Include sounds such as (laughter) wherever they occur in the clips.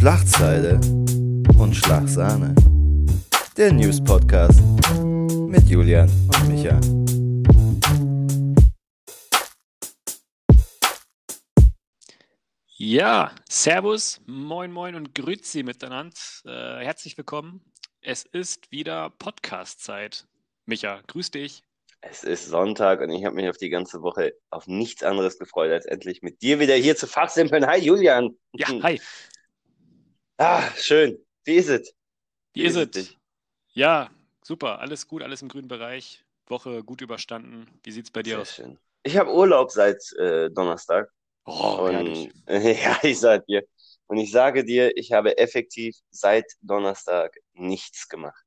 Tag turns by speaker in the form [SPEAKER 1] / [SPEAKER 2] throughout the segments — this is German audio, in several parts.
[SPEAKER 1] Schlagzeile und Schlagsahne. Der News Podcast mit Julian und Micha.
[SPEAKER 2] Ja, Servus, moin moin und Grüezi miteinander. Äh, herzlich willkommen. Es ist wieder Podcast-Zeit. Micha, grüß dich.
[SPEAKER 3] Es ist Sonntag und ich habe mich auf die ganze Woche auf nichts anderes gefreut, als endlich mit dir wieder hier zu fachsimpeln. Hi Julian.
[SPEAKER 2] Ja, hi.
[SPEAKER 3] Ah, schön. Wie ist es?
[SPEAKER 2] Wie, ist es? Ja, super. Alles gut, alles im grünen Bereich. Woche gut überstanden. Wie sieht es bei dir
[SPEAKER 3] Sehr
[SPEAKER 2] aus?
[SPEAKER 3] schön. Ich habe Urlaub seit äh, Donnerstag.
[SPEAKER 2] Oh.
[SPEAKER 3] Und (laughs) ja, ich sag dir. Und ich sage dir, ich habe effektiv seit Donnerstag nichts gemacht.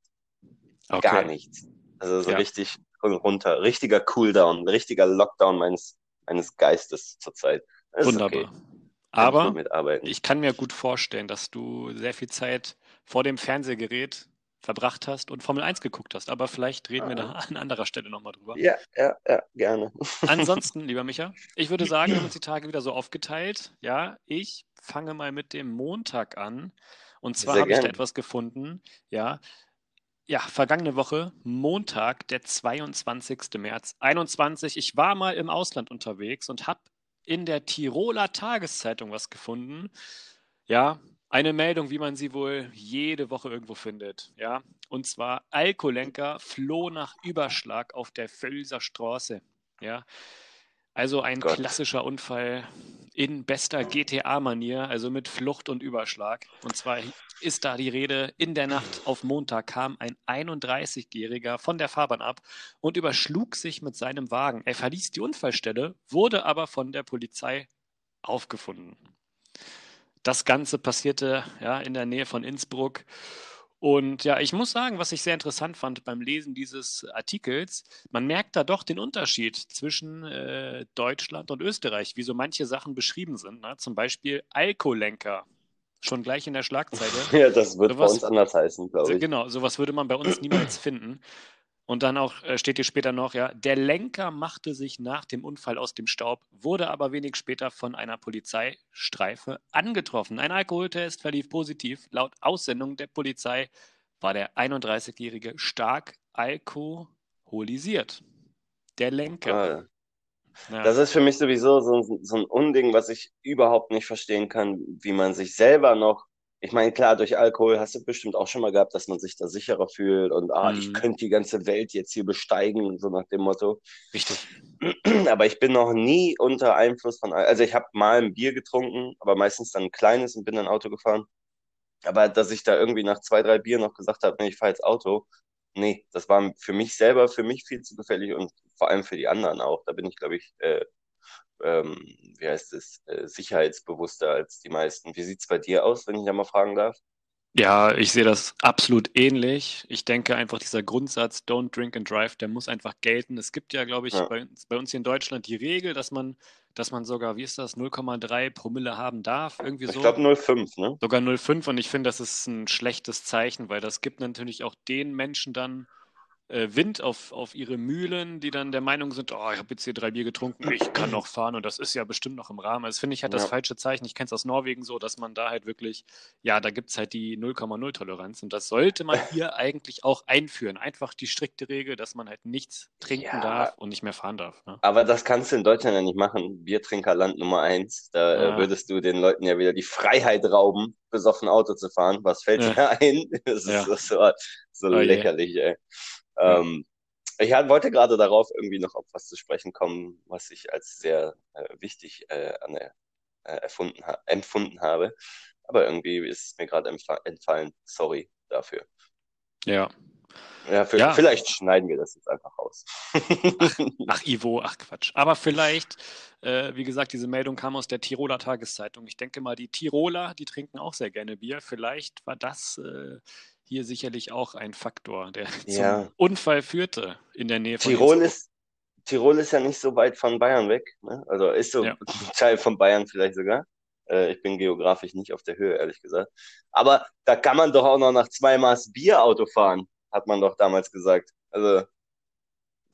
[SPEAKER 2] Okay.
[SPEAKER 3] Gar nichts. Also so
[SPEAKER 2] Ja.
[SPEAKER 3] richtig runter. Richtiger Cooldown, richtiger Lockdown meines, meines Geistes zurzeit. Das
[SPEAKER 2] Wunderbar.
[SPEAKER 3] okay. Ich
[SPEAKER 2] Aber
[SPEAKER 3] mitarbeiten.
[SPEAKER 2] ich kann mir gut vorstellen, dass du sehr viel Zeit vor dem Fernsehgerät verbracht hast und Formel 1 geguckt hast. Aber vielleicht reden wir da (laughs) an anderer Stelle nochmal drüber.
[SPEAKER 3] Ja, ja, ja, gerne. (laughs)
[SPEAKER 2] Ansonsten, lieber Micha, ich würde sagen, wir haben uns die Tage wieder so aufgeteilt. Ja, ich fange mal mit dem Montag an. Und zwar habe ich da etwas gefunden. Ja, ja, vergangene Woche, Montag, der 22. März 21. Ich war mal im Ausland unterwegs und habe in der Tiroler Tageszeitung was gefunden. Ja, eine Meldung, wie man sie wohl jede Woche irgendwo findet. Ja, und zwar Alkolenker floh nach Überschlag auf der Völser Straße. Ja, also ein
[SPEAKER 3] Gott.
[SPEAKER 2] klassischer Unfall in bester GTA-Manier, also mit Flucht und Überschlag. Und zwar ist da die Rede, in der Nacht auf Montag kam ein 31-Jähriger von der Fahrbahn ab und überschlug sich mit seinem Wagen. Er verließ die Unfallstelle, wurde aber von der Polizei aufgefunden. Das Ganze passierte ja in der Nähe von Innsbruck. Und ja, ich muss sagen, was ich sehr interessant fand beim Lesen dieses Artikels, man merkt da doch den Unterschied zwischen äh, Deutschland und Österreich, wie so manche Sachen beschrieben sind. Ne? Zum Beispiel Alkolenker, schon gleich in der Schlagzeile. (laughs)
[SPEAKER 3] Ja, das wird bei
[SPEAKER 2] Sowas-
[SPEAKER 3] uns anders heißen, glaube ich.
[SPEAKER 2] genau, sowas würde man bei uns niemals finden. Und dann auch äh, steht hier später noch, ja, der Lenker machte sich nach dem Unfall aus dem Staub, wurde aber wenig später von einer Polizeistreife angetroffen. Ein Alkoholtest verlief positiv. Laut Aussendung der Polizei war der 31-Jährige stark alkoholisiert. Der Lenker. Ja.
[SPEAKER 3] Das ist für mich sowieso so, so ein Unding, was ich überhaupt nicht verstehen kann, wie man sich selber noch, ich meine, klar, durch Alkohol hast du bestimmt auch schon mal gehabt, dass man sich da sicherer fühlt und ah, ich
[SPEAKER 2] Mhm.
[SPEAKER 3] könnte die ganze Welt jetzt hier besteigen, so nach dem Motto.
[SPEAKER 2] Richtig. (clears throat)
[SPEAKER 3] Aber ich bin noch nie unter Einfluss von, Al- also ich habe mal ein Bier getrunken, aber meistens dann ein kleines und bin dann Auto gefahren. Aber dass ich da irgendwie nach zwei, drei Bier noch gesagt habe, nee, ich fahre jetzt Auto, nee, das war für mich selber, für mich viel zu gefährlich und vor allem für die anderen auch. Da bin ich, glaube ich, äh, ähm, wie heißt es, äh, sicherheitsbewusster als die meisten. Wie sieht's bei dir aus, wenn ich da mal fragen darf?
[SPEAKER 2] Ja, ich sehe das absolut ähnlich. Ich denke einfach, dieser Grundsatz Don't drink and drive, der muss einfach gelten. Es gibt ja, glaube ich,
[SPEAKER 3] Ja.
[SPEAKER 2] bei, uns- bei uns hier in Deutschland die Regel, dass man, dass man sogar, wie ist das, 0,3 Promille haben darf, irgendwie
[SPEAKER 3] Ich
[SPEAKER 2] so.
[SPEAKER 3] glaube 0,5, ne?
[SPEAKER 2] Sogar 0,5 und ich finde, das ist ein schlechtes Zeichen, weil das gibt natürlich auch den Menschen dann Wind auf, auf ihre Mühlen, die dann der Meinung sind, oh, ich habe jetzt hier drei Bier getrunken, ich kann noch fahren und das ist ja bestimmt noch im Rahmen. Also, Das finde ich halt das
[SPEAKER 3] Ja.
[SPEAKER 2] falsche Zeichen. Ich kenne es aus Norwegen so, dass man da halt wirklich, ja, da gibt es halt die 0,0 Toleranz und das sollte man (laughs) hier eigentlich auch einführen. Einfach die strikte Regel, dass man halt nichts trinken
[SPEAKER 3] Ja.
[SPEAKER 2] darf und nicht mehr fahren darf. Ne?
[SPEAKER 3] Aber das kannst du in Deutschland ja nicht machen. Biertrinkerland Nummer eins. Da
[SPEAKER 2] Ja.
[SPEAKER 3] äh, würdest du den Leuten ja wieder die Freiheit rauben, besoffen Auto zu fahren. Was fällt
[SPEAKER 2] Ja.
[SPEAKER 3] dir ein? (laughs) Das ist
[SPEAKER 2] Ja.
[SPEAKER 3] so, so,
[SPEAKER 2] Oh
[SPEAKER 3] lächerlich, ey. Ähm, ich wollte gerade darauf irgendwie noch auf was zu sprechen kommen, was ich als sehr äh, wichtig äh, an äh, erfunden ha empfunden habe. Aber irgendwie ist es mir gerade entfa entfallen. Sorry dafür.
[SPEAKER 2] Ja.
[SPEAKER 3] Ja, für,
[SPEAKER 2] Ja.
[SPEAKER 3] vielleicht schneiden wir das jetzt einfach raus. (laughs)
[SPEAKER 2] Ach, Ivo, ach Quatsch. Aber vielleicht, äh, wie gesagt, diese Meldung kam aus der Tiroler Tageszeitung. Ich denke mal, die Tiroler, die trinken auch sehr gerne Bier. Vielleicht war das äh, hier sicherlich auch ein Faktor, der (laughs)
[SPEAKER 3] Ja.
[SPEAKER 2] zum Unfall führte in der Nähe von
[SPEAKER 3] Tirol
[SPEAKER 2] Innsbruck.
[SPEAKER 3] ist, Tirol ist ja nicht so weit von Bayern weg. Ne? Also ist so
[SPEAKER 2] Ja. (laughs)
[SPEAKER 3] ein Teil von Bayern vielleicht sogar. Äh, ich bin geografisch nicht auf der Höhe, ehrlich gesagt. Aber da kann man doch auch noch nach zwei Maß Bier Auto fahren, hat man doch damals gesagt. Also,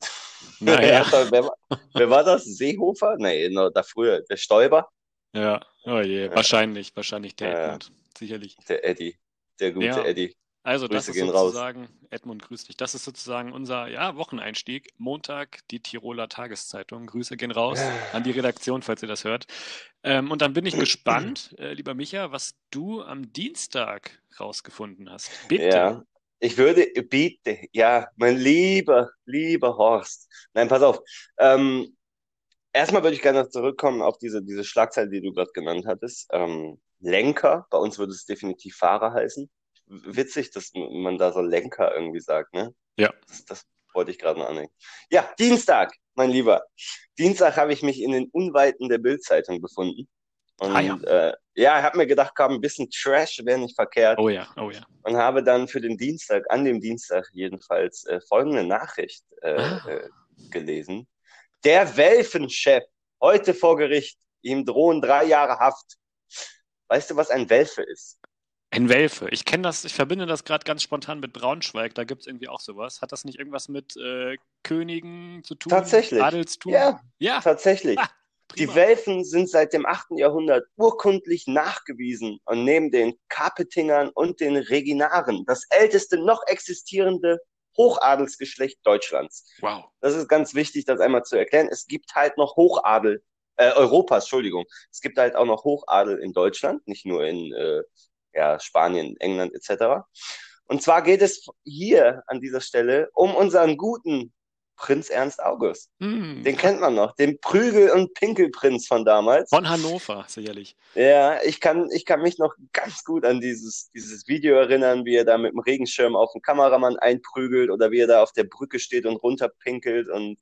[SPEAKER 3] (laughs)
[SPEAKER 2] Naja,
[SPEAKER 3] wer, war- wer war das? Seehofer? Nee, no, da früher, der Stoiber.
[SPEAKER 2] ja, oh je,
[SPEAKER 3] Ja.
[SPEAKER 2] wahrscheinlich, wahrscheinlich der
[SPEAKER 3] ja.
[SPEAKER 2] Edmund. sicherlich.
[SPEAKER 3] Der Eddie, der gute
[SPEAKER 2] Ja.
[SPEAKER 3] Eddie.
[SPEAKER 2] Also, das
[SPEAKER 3] Grüße
[SPEAKER 2] ist
[SPEAKER 3] gehen raus.
[SPEAKER 2] sozusagen, Edmund, grüß dich. Das ist sozusagen unser ja, Wocheneinstieg. Montag, die Tiroler Tageszeitung. Grüße gehen raus an die Redaktion, falls ihr das hört. Ähm, und dann bin ich (clears throat) gespannt, äh, lieber Micha, was du am Dienstag rausgefunden hast. Bitte.
[SPEAKER 3] Ja, ich würde, bitte, ja, mein lieber, lieber Horst. Nein, pass auf. Ähm, erstmal würde ich gerne noch zurückkommen auf diese, diese Schlagzeile, die du gerade genannt hattest. Ähm, Lenker, bei uns würde es definitiv Fahrer heißen. Witzig, dass man da so Lenker irgendwie sagt, ne?
[SPEAKER 2] Ja.
[SPEAKER 3] Das, das wollte ich gerade noch anhängen. Ja, Dienstag, mein Lieber. Dienstag habe ich mich in den Unweiten der Bild-Zeitung befunden. Und
[SPEAKER 2] Ah, ja.
[SPEAKER 3] äh, ja, ich habe mir gedacht, komm, ein bisschen Trash wäre nicht verkehrt
[SPEAKER 2] Oh ja, oh ja.
[SPEAKER 3] und habe dann für den Dienstag, an dem Dienstag jedenfalls, äh, folgende Nachricht äh,
[SPEAKER 2] Ah.
[SPEAKER 3] äh, gelesen. Der Welfenchef, heute vor Gericht, ihm drohen drei Jahre Haft. Weißt du, was ein Welfe ist?
[SPEAKER 2] Ein Welfe. Ich kenne das, ich verbinde das gerade ganz spontan mit Braunschweig. Da gibt es irgendwie auch sowas. Hat das nicht irgendwas mit äh, Königen zu tun?
[SPEAKER 3] Tatsächlich.
[SPEAKER 2] Adelstum?
[SPEAKER 3] Ja.
[SPEAKER 2] Ja,
[SPEAKER 3] Tatsächlich.
[SPEAKER 2] Ah,
[SPEAKER 3] Die. Welfen sind seit dem 8. Jahrhundert urkundlich nachgewiesen und neben den Kapetingern und den Reginaren das älteste noch existierende Hochadelsgeschlecht Deutschlands.
[SPEAKER 2] Wow.
[SPEAKER 3] Das ist ganz wichtig, das einmal zu erklären. Es gibt halt noch Hochadel, äh, Europas, Entschuldigung. Es gibt halt auch noch Hochadel in Deutschland, nicht nur in äh, ja, Spanien, England etc. Und zwar geht es hier an dieser Stelle um unseren guten Prinz Ernst August.
[SPEAKER 2] Hm.
[SPEAKER 3] Den kennt man noch, den Prügel- und Pinkelprinz von damals.
[SPEAKER 2] Von Hannover, sicherlich.
[SPEAKER 3] Ja, ich kann, ich kann mich noch ganz gut an dieses, dieses Video erinnern, wie er da mit dem Regenschirm auf den Kameramann einprügelt oder wie er da auf der Brücke steht und runterpinkelt und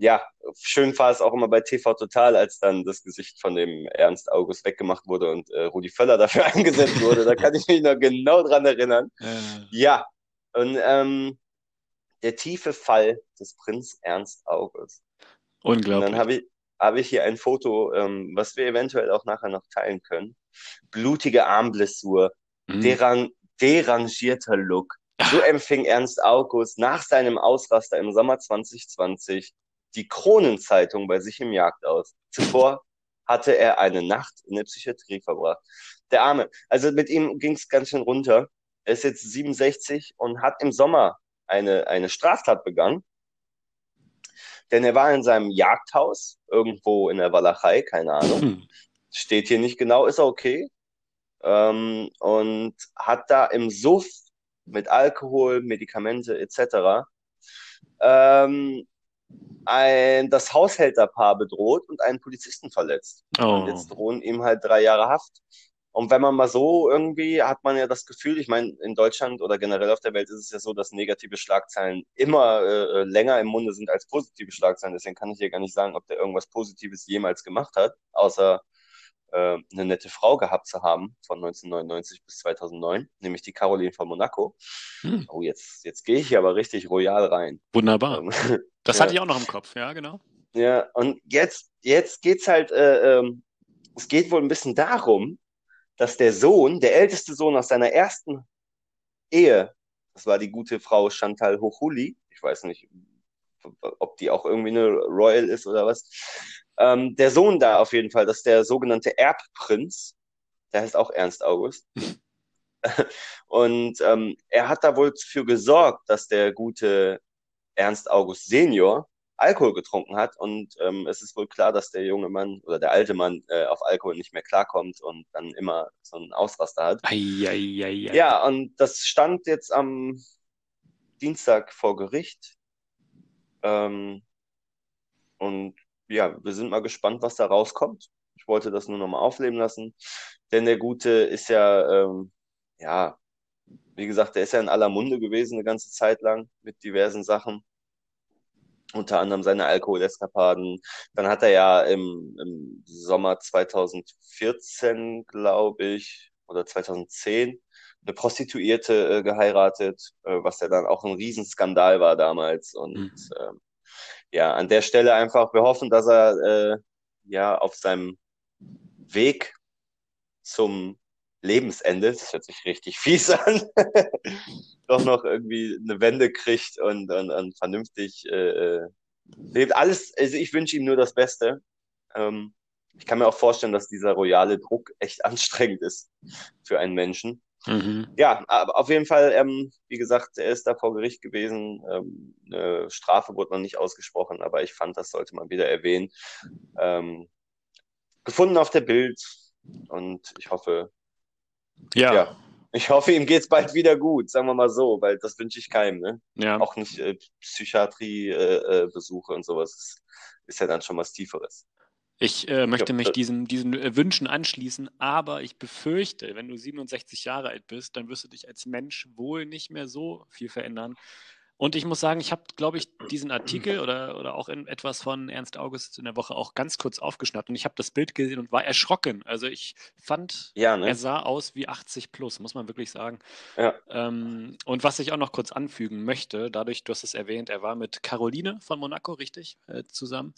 [SPEAKER 3] ja, schön war es auch immer bei TV Total, als dann das Gesicht von dem Ernst August weggemacht wurde und äh, Rudi Völler dafür (laughs) eingesetzt wurde. Da kann ich mich noch genau dran erinnern.
[SPEAKER 2] Äh,
[SPEAKER 3] Ja, und ähm, der tiefe Fall des Prinz Ernst August. Und
[SPEAKER 2] unglaublich.
[SPEAKER 3] dann habe ich, habe ich hier ein Foto, ähm, was wir eventuell auch nachher noch teilen können. Blutige Armblessur,
[SPEAKER 2] Hm.
[SPEAKER 3] derang, derangierter Look. So (laughs) empfing Ernst August nach seinem Ausraster im Sommer 2020 die Kronenzeitung bei sich im Jagdhaus. Zuvor hatte er eine Nacht in der Psychiatrie verbracht. Der Arme. Also mit ihm ging es ganz schön runter. Er ist jetzt 67 und hat im Sommer eine, eine Straftat begangen. Denn er war in seinem Jagdhaus, irgendwo in der Walachei, keine Ahnung
[SPEAKER 2] Hm.
[SPEAKER 3] steht hier nicht genau, ist okay. Ähm, und hat da im Suff mit Alkohol, Medikamente etc. Ähm, ein, das Haushälterpaar bedroht und einen Polizisten verletzt. Und
[SPEAKER 2] Oh.
[SPEAKER 3] jetzt drohen ihm halt drei Jahre Haft. Und wenn man mal so irgendwie, hat man ja das Gefühl, ich meine, in Deutschland oder generell auf der Welt ist es ja so, dass negative Schlagzeilen immer äh, länger im Munde sind als positive Schlagzeilen. Deswegen kann ich dir gar nicht sagen, ob der irgendwas Positives jemals gemacht hat, außer äh, eine nette Frau gehabt zu haben von 1999 bis 2009, nämlich die Caroline von Monaco.
[SPEAKER 2] Hm.
[SPEAKER 3] Oh, jetzt, jetzt gehe ich hier aber richtig royal rein.
[SPEAKER 2] Wunderbar.
[SPEAKER 3] Ähm, (laughs)
[SPEAKER 2] Das (laughs)
[SPEAKER 3] ja.
[SPEAKER 2] hatte ich auch noch im Kopf, ja, genau.
[SPEAKER 3] Ja, und jetzt, jetzt geht's halt, äh, ähm, es geht wohl ein bisschen darum, dass der Sohn, der älteste Sohn aus seiner ersten Ehe, das war die gute Frau Chantal Hochuli, ich weiß nicht, ob die auch irgendwie eine Royal ist oder was, ähm, der Sohn da auf jeden Fall, das ist der sogenannte Erbprinz, der heißt auch Ernst August. (laughs) Und ähm, er hat da wohl für gesorgt, dass der gute Ernst August Senior Alkohol getrunken hat und ähm, es ist wohl klar, dass der junge Mann oder der alte Mann äh, auf Alkohol nicht mehr klarkommt und dann immer so einen Ausraster hat.
[SPEAKER 2] Eieieiei.
[SPEAKER 3] Ja, und das stand jetzt am Dienstag vor Gericht. Ähm, und ja, wir sind mal gespannt, was da rauskommt. Ich wollte das nur nochmal aufleben lassen, denn der Gute ist ja, ähm, ja, wie gesagt, der ist ja in aller Munde gewesen eine ganze Zeit lang mit diversen Sachen unter anderem seine Alkoholeskapaden. Dann hat er ja im, im Sommer 2014, glaube ich, oder 2010 eine Prostituierte äh, geheiratet, äh, was ja dann auch ein Riesenskandal war damals. Und
[SPEAKER 2] Mhm.
[SPEAKER 3] ähm, ja, an der Stelle einfach, wir hoffen, dass er äh, ja auf seinem Weg zum Lebensende, das hört sich richtig fies (laughs) an, doch noch irgendwie eine Wende kriegt und, und, und vernünftig äh, äh, lebt. Alles, also ich wünsche ihm nur das Beste. Ähm, ich kann mir auch vorstellen, dass dieser royale Druck echt (laughs) anstrengend ist für einen Menschen. Mhm. Ja, aber auf jeden Fall, ähm, wie gesagt, er ist da vor Gericht gewesen. Ähm, eine Strafe wurde noch nicht ausgesprochen, aber ich fand, das sollte man wieder erwähnen. Ähm, gefunden auf der Bild und ich hoffe, ja. ja ich hoffe, ihm geht es bald wieder gut, sagen wir mal so, weil das wünsche ich keinem. Ne? Ja. Auch nicht äh, Psychiatrie-Besuche äh, äh und sowas. Ist, ist ja dann schon was Tieferes.
[SPEAKER 2] Ich äh, möchte mich diesen, diesen äh, Wünschen anschließen, aber ich befürchte, wenn du 67 Jahre alt bist, dann wirst du dich als Mensch wohl nicht mehr so viel verändern. Und ich muss sagen, ich habe, glaube ich, diesen Artikel oder, oder auch in etwas von Ernst August in der Woche auch ganz kurz aufgeschnappt und ich habe das Bild gesehen und war erschrocken. Also ich fand, ja, ne? er sah aus wie 80 plus, muss man wirklich sagen. Ja. Ähm, und was ich auch noch kurz anfügen möchte, dadurch, du hast es erwähnt, er war mit Caroline von Monaco, richtig, äh, zusammen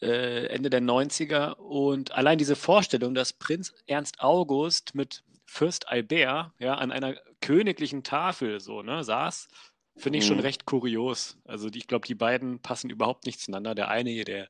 [SPEAKER 2] äh, Ende der 90er. Und allein diese Vorstellung, dass Prinz Ernst August mit Fürst Albert ja, an einer königlichen Tafel so ne, saß, finde ich mhm. schon recht kurios. Also die, ich glaube, die beiden passen überhaupt nicht zueinander. Der eine hier, der,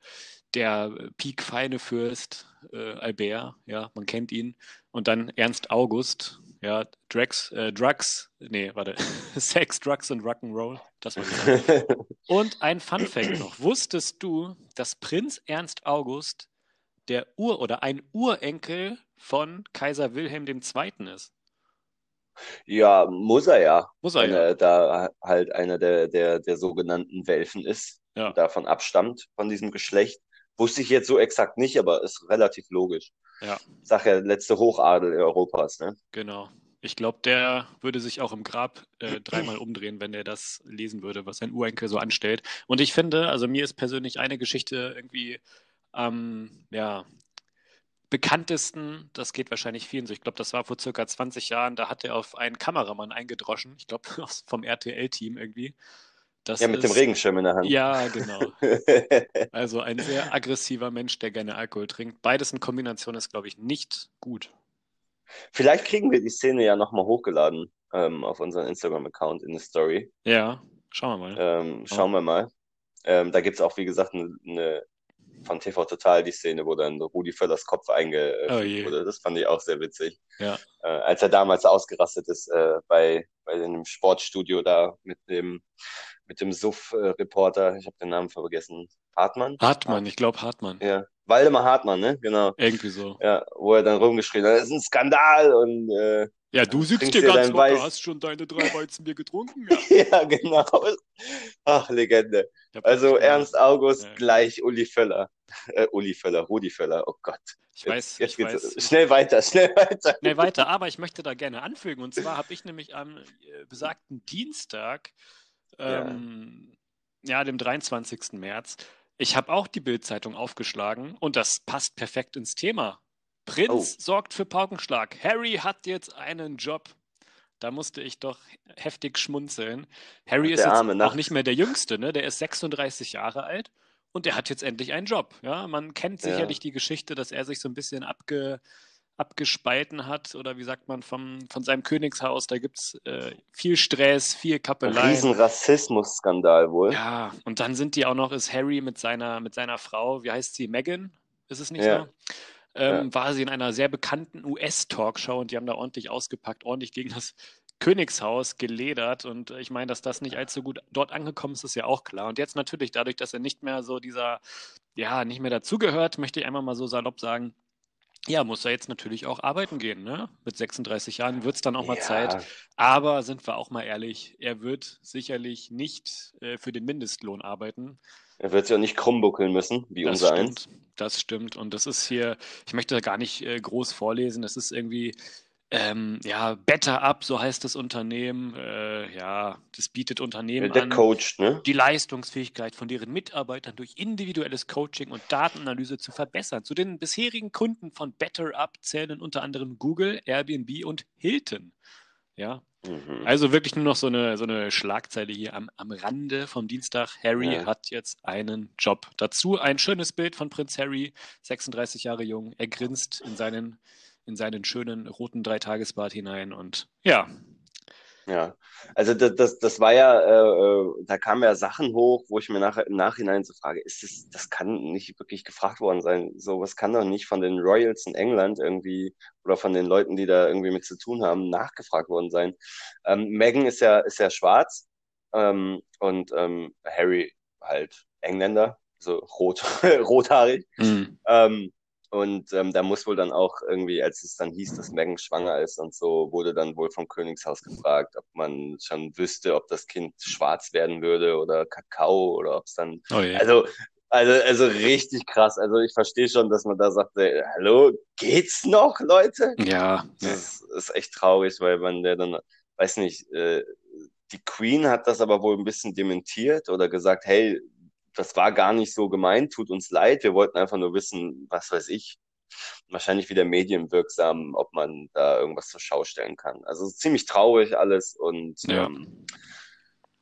[SPEAKER 2] der piekfeine Fürst äh, Albert, ja, man kennt ihn. Und dann Ernst August, ja, Drugs, äh, Drugs, nee, warte, (laughs) Sex, Drugs und Rock'n'Roll, das war. (laughs) Und ein Fun Fact noch. Wusstest du, dass Prinz Ernst August der Ur- oder ein Urenkel von Kaiser Wilhelm II. ist?
[SPEAKER 3] Ja, muss er ja. Muss er ja. da halt einer der, der, der sogenannten Welfen ist, ja. davon abstammt, von diesem Geschlecht. Wusste ich jetzt so exakt nicht, aber ist relativ logisch. Ja. Sag ja, letzte Hochadel Europas, ne?
[SPEAKER 2] Genau. Ich glaube, der würde sich auch im Grab äh, dreimal umdrehen, wenn er das lesen würde, was sein Urenkel so anstellt. Und ich finde, also mir ist persönlich eine Geschichte irgendwie am ähm, ja, bekanntesten, das geht wahrscheinlich vielen so. Ich glaube, das war vor circa 20 Jahren, da hat er auf einen Kameramann eingedroschen, ich glaube (laughs) vom RTL-Team irgendwie.
[SPEAKER 3] Das ja, mit ist, dem Regenschirm in der Hand.
[SPEAKER 2] Ja, genau. (laughs) also ein sehr aggressiver Mensch, der gerne Alkohol trinkt. Beides in Kombination ist, glaube ich, nicht gut.
[SPEAKER 3] Vielleicht kriegen wir die Szene ja nochmal hochgeladen ähm, auf unseren Instagram-Account in der Story.
[SPEAKER 2] Ja, schauen wir mal.
[SPEAKER 3] Ähm, schauen oh. wir mal. Ähm, da gibt es auch, wie gesagt, eine, eine von TV Total die Szene, wo dann Rudi Völlers Kopf eingefügt oh wurde. Das fand ich auch sehr witzig. Ja. Äh, als er damals ausgerastet ist äh, bei, bei einem Sportstudio da mit dem mit dem Suff-Reporter, ich habe den Namen vergessen, Hartmann?
[SPEAKER 2] Hartmann, ich glaube Hartmann.
[SPEAKER 3] Ja, Waldemar Hartmann, ne? Genau.
[SPEAKER 2] Irgendwie so.
[SPEAKER 3] Ja, wo er dann rumgeschrien hat, das ist ein Skandal und äh,
[SPEAKER 2] ja, du sitzt hier ganz locker, hast schon deine drei (laughs) Weizenbier getrunken.
[SPEAKER 3] Ja. (laughs) ja, genau. Ach, Legende. Also Ernst August ja. gleich Uli Völler. Äh, Uli Völler, Rudi Völler, oh Gott.
[SPEAKER 2] Ich weiß,
[SPEAKER 3] jetzt,
[SPEAKER 2] jetzt ich weiß.
[SPEAKER 3] Schnell weiter, schnell weiter.
[SPEAKER 2] Schnell weiter, aber ich möchte da gerne anfügen. Und zwar habe ich nämlich am äh, besagten Dienstag ähm, ja. ja, dem 23. März. Ich habe auch die Bildzeitung aufgeschlagen und das passt perfekt ins Thema. Prinz oh. sorgt für Paukenschlag. Harry hat jetzt einen Job. Da musste ich doch heftig schmunzeln. Harry ist jetzt auch nicht mehr der Jüngste, ne? Der ist 36 Jahre alt und der hat jetzt endlich einen Job. Ja, man kennt sicherlich ja. die Geschichte, dass er sich so ein bisschen abge, abgespalten hat oder wie sagt man vom, von seinem Königshaus. Da gibt es äh, viel Stress, viel Kappelei.
[SPEAKER 3] Riesen Rassismusskandal wohl.
[SPEAKER 2] Ja, und dann sind die auch noch, ist Harry mit seiner, mit seiner Frau, wie heißt sie, Megan? Ist es nicht ja. so? Ähm, ja. War sie in einer sehr bekannten US-Talkshow und die haben da ordentlich ausgepackt, ordentlich gegen das Königshaus geledert. Und ich meine, dass das nicht allzu gut dort angekommen ist, ist ja auch klar. Und jetzt natürlich dadurch, dass er nicht mehr so dieser, ja, nicht mehr dazugehört, möchte ich einfach mal so salopp sagen, ja, muss er jetzt natürlich auch arbeiten gehen. Ne? Mit 36 Jahren wird es dann auch mal ja. Zeit. Aber sind wir auch mal ehrlich, er wird sicherlich nicht äh, für den Mindestlohn arbeiten.
[SPEAKER 3] Er wird sich auch nicht krumm buckeln müssen, wie
[SPEAKER 2] das
[SPEAKER 3] unser
[SPEAKER 2] stimmt, eins. Das stimmt. Und das ist hier, ich möchte da gar nicht äh, groß vorlesen. Das ist irgendwie ähm, ja, Better Up, so heißt das Unternehmen. Äh, ja, das bietet Unternehmen
[SPEAKER 3] Der
[SPEAKER 2] an,
[SPEAKER 3] coacht, ne?
[SPEAKER 2] die Leistungsfähigkeit von deren Mitarbeitern durch individuelles Coaching und Datenanalyse zu verbessern. Zu den bisherigen Kunden von Better Up zählen unter anderem Google, Airbnb und Hilton. Ja, mhm. also wirklich nur noch so eine, so eine Schlagzeile hier am, am Rande vom Dienstag. Harry ja. hat jetzt einen Job. Dazu ein schönes Bild von Prinz Harry, 36 Jahre jung. Er grinst in seinen in seinen schönen roten Dreitagesbart hinein und ja,
[SPEAKER 3] Ja, also das, das, das war ja, äh, äh, da kamen ja Sachen hoch, wo ich mir nachher im Nachhinein so frage, ist das, das kann nicht wirklich gefragt worden sein. So was kann doch nicht von den Royals in England irgendwie oder von den Leuten, die da irgendwie mit zu tun haben, nachgefragt worden sein. Ähm, Meghan ist ja, ist ja schwarz ähm, und ähm, Harry halt Engländer, so rot, (laughs) rothaarig.
[SPEAKER 2] Mhm.
[SPEAKER 3] Ähm, und ähm, da muss wohl dann auch irgendwie, als es dann hieß, dass Meghan schwanger ist und so, wurde dann wohl vom Königshaus gefragt, ob man schon wüsste, ob das Kind schwarz werden würde oder Kakao oder ob es dann.
[SPEAKER 2] Oh je.
[SPEAKER 3] Also, also, also richtig krass. Also ich verstehe schon, dass man da sagt, ey, hallo, geht's noch, Leute?
[SPEAKER 2] Ja,
[SPEAKER 3] Das ist, ist echt traurig, weil man der dann, weiß nicht, äh, die Queen hat das aber wohl ein bisschen dementiert oder gesagt, hey, das war gar nicht so gemeint, tut uns leid, wir wollten einfach nur wissen, was weiß ich, wahrscheinlich wieder medienwirksam, ob man da irgendwas zur Schau stellen kann. Also ziemlich traurig alles und
[SPEAKER 2] Ja.
[SPEAKER 3] ähm,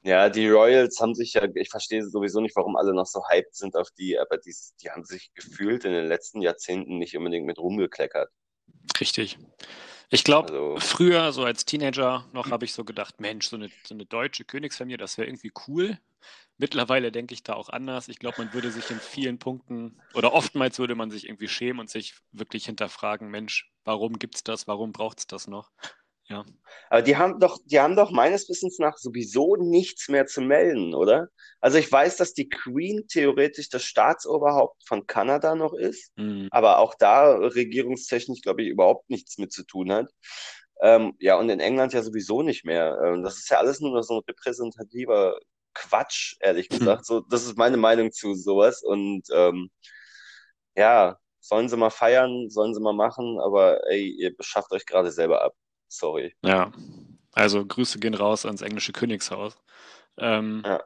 [SPEAKER 3] ja, die Royals haben sich ja, ich verstehe sowieso nicht, warum alle noch so hyped sind auf die, aber die, die haben sich gefühlt in den letzten Jahrzehnten nicht unbedingt mit rumgekleckert.
[SPEAKER 2] richtig. Ich glaube,
[SPEAKER 3] Also,
[SPEAKER 2] früher, so als Teenager noch, habe ich so gedacht, Mensch, so eine, so eine deutsche Königsfamilie, das wäre irgendwie cool. Mittlerweile denke ich da auch anders. Ich glaube, man würde sich in vielen Punkten oder oftmals würde man sich irgendwie schämen und sich wirklich hinterfragen, Mensch, warum gibt's das? Warum braucht's das noch? Ja.
[SPEAKER 3] aber die haben doch, die haben doch meines Wissens nach sowieso nichts mehr zu melden, oder? Also ich weiß, dass die Queen theoretisch das Staatsoberhaupt von Kanada noch ist.
[SPEAKER 2] Mhm.
[SPEAKER 3] aber auch da regierungstechnisch, glaube ich, überhaupt nichts mit zu tun hat. Ähm, ja, und in England ja sowieso nicht mehr. Ähm, das ist ja alles nur noch so ein repräsentativer Quatsch, ehrlich
[SPEAKER 2] Hm.
[SPEAKER 3] gesagt. So, das ist meine Meinung zu sowas. Und ähm, ja, sollen sie mal feiern, sollen sie mal machen, aber ey, ihr beschafft euch gerade selber ab. Sorry.
[SPEAKER 2] Ja. Also Grüße gehen raus ans englische Königshaus. Ähm,
[SPEAKER 3] Ja.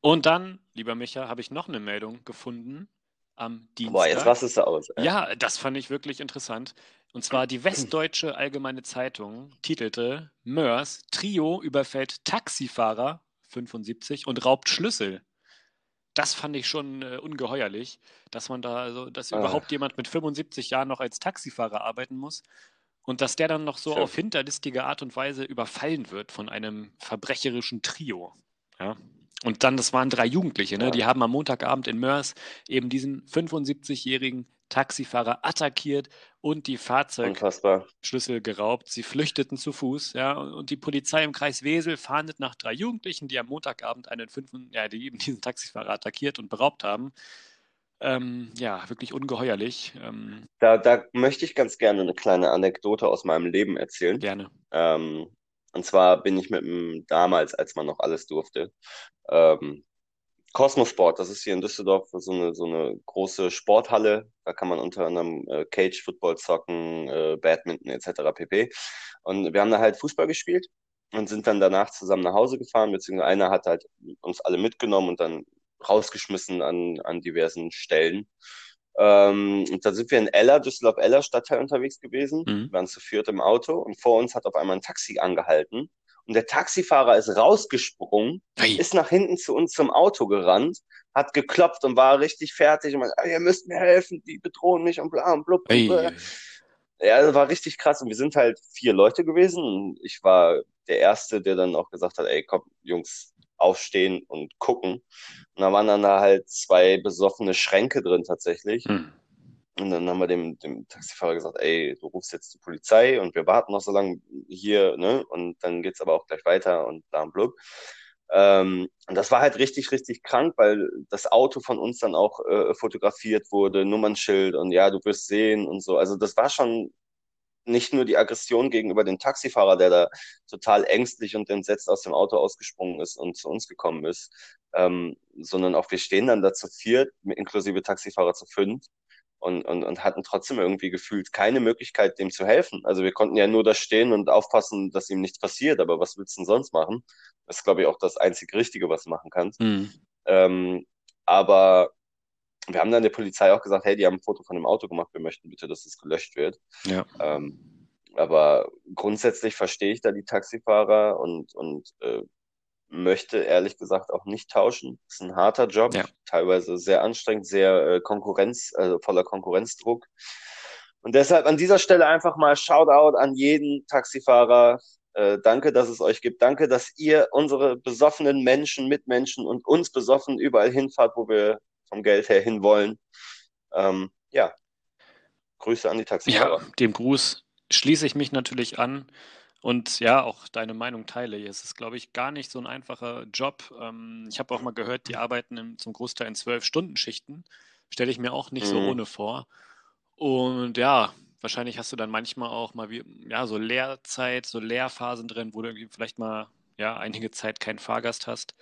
[SPEAKER 2] und dann, lieber Micha, habe ich noch eine Meldung gefunden am
[SPEAKER 3] Boah, jetzt
[SPEAKER 2] Dienstag.
[SPEAKER 3] rastest du aus. ey.
[SPEAKER 2] Ja, das fand ich wirklich interessant. Und zwar die Westdeutsche Allgemeine Zeitung titelte Mörs, Trio überfällt Taxifahrer 75 und raubt Schlüssel. Das fand ich schon äh, ungeheuerlich, dass man da, also, dass
[SPEAKER 3] Ah.
[SPEAKER 2] überhaupt jemand mit 75 Jahren noch als Taxifahrer arbeiten muss und dass der dann noch so
[SPEAKER 3] Tja.
[SPEAKER 2] auf hinterlistige Art und Weise überfallen wird von einem verbrecherischen Trio. Ja. Und dann, das waren drei Jugendliche, ne?
[SPEAKER 3] Ja.
[SPEAKER 2] Die haben am Montagabend in Mörs eben diesen 75-jährigen Taxifahrer attackiert und die Fahrzeugschlüssel geraubt. Sie flüchteten zu Fuß, ja, und die Polizei im Kreis Wesel fahndet nach drei Jugendlichen, die am Montagabend einen fünfen, ja, die eben diesen Taxifahrer attackiert und beraubt haben. Ähm, ja, wirklich ungeheuerlich. Ähm,
[SPEAKER 3] Da, da möchte ich ganz gerne eine kleine Anekdote aus meinem Leben erzählen.
[SPEAKER 2] gerne.
[SPEAKER 3] Ähm, und zwar bin ich mit dem, damals, als man noch alles durfte, ähm, Cosmosport, das ist hier in Düsseldorf so eine, so eine große Sporthalle. Da kann man unter anderem äh, Cage Football zocken, äh, Badminton etc. pp. Und wir haben da halt Fußball gespielt und sind dann danach zusammen nach Hause gefahren, beziehungsweise einer hat halt uns alle mitgenommen und dann rausgeschmissen an, an diversen Stellen. Ähm, und da sind wir in Eller, Düsseldorf-Eller Stadtteil unterwegs gewesen.
[SPEAKER 2] Mhm.
[SPEAKER 3] Wir waren zu viert im Auto und vor uns hat auf einmal ein Taxi angehalten. Und der Taxifahrer ist rausgesprungen,
[SPEAKER 2] Ei.
[SPEAKER 3] ist nach hinten zu uns zum Auto gerannt, hat geklopft und war richtig fertig und meinte, "Ah, ihr müsst mir helfen, die bedrohen mich und bla und blub.
[SPEAKER 2] Ei.
[SPEAKER 3] blub. Ja, das war richtig krass. Und wir sind halt vier Leute gewesen. Und ich war der Erste, der dann auch gesagt hat, ey, komm, Jungs, aufstehen und gucken. Und da waren dann da halt zwei besoffene Schränke drin tatsächlich.
[SPEAKER 2] Hm.
[SPEAKER 3] Und dann haben wir dem, dem Taxifahrer gesagt, ey, du rufst jetzt die Polizei und wir warten noch so lange hier, ne? Und dann geht's aber auch gleich weiter und bla und blub. Ähm, und das war halt richtig, richtig krank, weil das Auto von uns dann auch äh, fotografiert wurde, Nummernschild und ja, du wirst sehen und so. Also das war schon nicht nur die Aggression gegenüber dem Taxifahrer, der da total ängstlich und entsetzt aus dem Auto ausgesprungen ist und zu uns gekommen ist, ähm, sondern auch wir stehen dann da zu viert, inklusive Taxifahrer zu fünf und, und, und hatten trotzdem irgendwie gefühlt keine Möglichkeit, dem zu helfen. Also wir konnten ja nur da stehen und aufpassen, dass ihm nichts passiert, aber was willst du denn sonst machen? Das ist, glaube ich, auch das einzig Richtige, was du machen kannst.
[SPEAKER 2] Hm.
[SPEAKER 3] Ähm, aber wir haben dann der Polizei auch gesagt, hey, die haben ein Foto von dem Auto gemacht, wir möchten bitte, dass es gelöscht wird.
[SPEAKER 2] Ja.
[SPEAKER 3] Ähm, aber grundsätzlich verstehe ich da die Taxifahrer und, und äh, möchte ehrlich gesagt auch nicht tauschen. Es ist ein harter Job,
[SPEAKER 2] Ja.
[SPEAKER 3] teilweise sehr anstrengend, sehr äh, Konkurrenz, also voller Konkurrenzdruck. Und deshalb an dieser Stelle einfach mal Shoutout an jeden Taxifahrer. Äh, danke, dass es euch gibt. Danke, dass ihr unsere besoffenen Menschen, Mitmenschen und uns besoffen überall hinfahrt, wo wir vom Geld her hinwollen. Ähm, ja, Grüße an die Taxifahrer.
[SPEAKER 2] Ja, dem Gruß schließe ich mich natürlich an und ja, auch deine Meinung teile. Es ist, glaube ich, gar nicht so ein einfacher Job. Ähm, ich habe auch mal gehört, die arbeiten im, zum Großteil in zwölf Stunden Schichten. Stelle ich mir auch nicht so
[SPEAKER 3] Mhm.
[SPEAKER 2] ohne vor. Und ja, wahrscheinlich hast du dann manchmal auch mal wie, ja, so Leerzeit, so Leerphasen drin, wo du irgendwie vielleicht mal ja, einige Zeit keinen Fahrgast hast.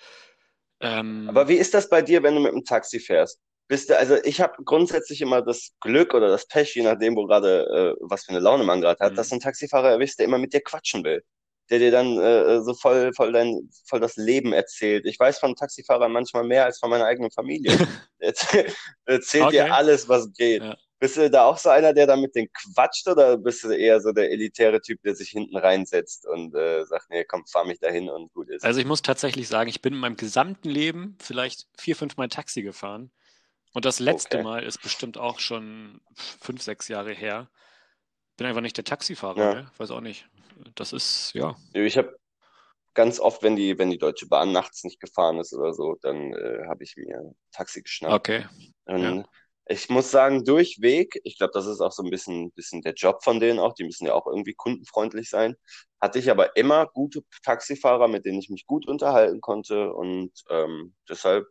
[SPEAKER 2] Ähm,
[SPEAKER 3] Aber wie ist das bei dir, wenn du mit dem Taxi fährst? Bist du, also ich habe grundsätzlich immer das Glück oder das Pech, je nachdem, wo gerade, äh, was für eine Laune man gerade hat,
[SPEAKER 2] Mhm.
[SPEAKER 3] dass du einen Taxifahrer erwischst, der immer mit dir quatschen will. Der dir dann äh, so voll, voll dein, voll das Leben erzählt. Ich weiß von Taxifahrern manchmal mehr als von meiner eigenen Familie. (laughs) Erzählt
[SPEAKER 2] Okay.
[SPEAKER 3] dir alles, was geht.
[SPEAKER 2] Ja.
[SPEAKER 3] Bist du da auch so einer, der da mit denen quatscht oder bist du eher so der elitäre Typ, der sich hinten reinsetzt und äh, sagt, nee, komm, fahr mich dahin und gut ist?
[SPEAKER 2] Also ich muss tatsächlich sagen, ich bin in meinem gesamten Leben vielleicht vier, fünf Mal Taxi gefahren. Und das letzte
[SPEAKER 3] Okay.
[SPEAKER 2] Mal ist bestimmt auch schon fünf, sechs Jahre her. Bin einfach nicht der Taxifahrer,
[SPEAKER 3] Ja.
[SPEAKER 2] ne? Weiß auch nicht. Das ist, ja.
[SPEAKER 3] Ich habe ganz oft, wenn die, wenn die Deutsche Bahn nachts nicht gefahren ist oder so, dann äh, habe ich mir ein Taxi geschnappt.
[SPEAKER 2] Okay.
[SPEAKER 3] Und
[SPEAKER 2] Ja.
[SPEAKER 3] Ich muss sagen, durchweg, ich glaube, das ist auch so ein bisschen, bisschen der Job von denen auch, die müssen ja auch irgendwie kundenfreundlich sein, hatte ich aber immer gute Taxifahrer, mit denen ich mich gut unterhalten konnte und ähm, deshalb,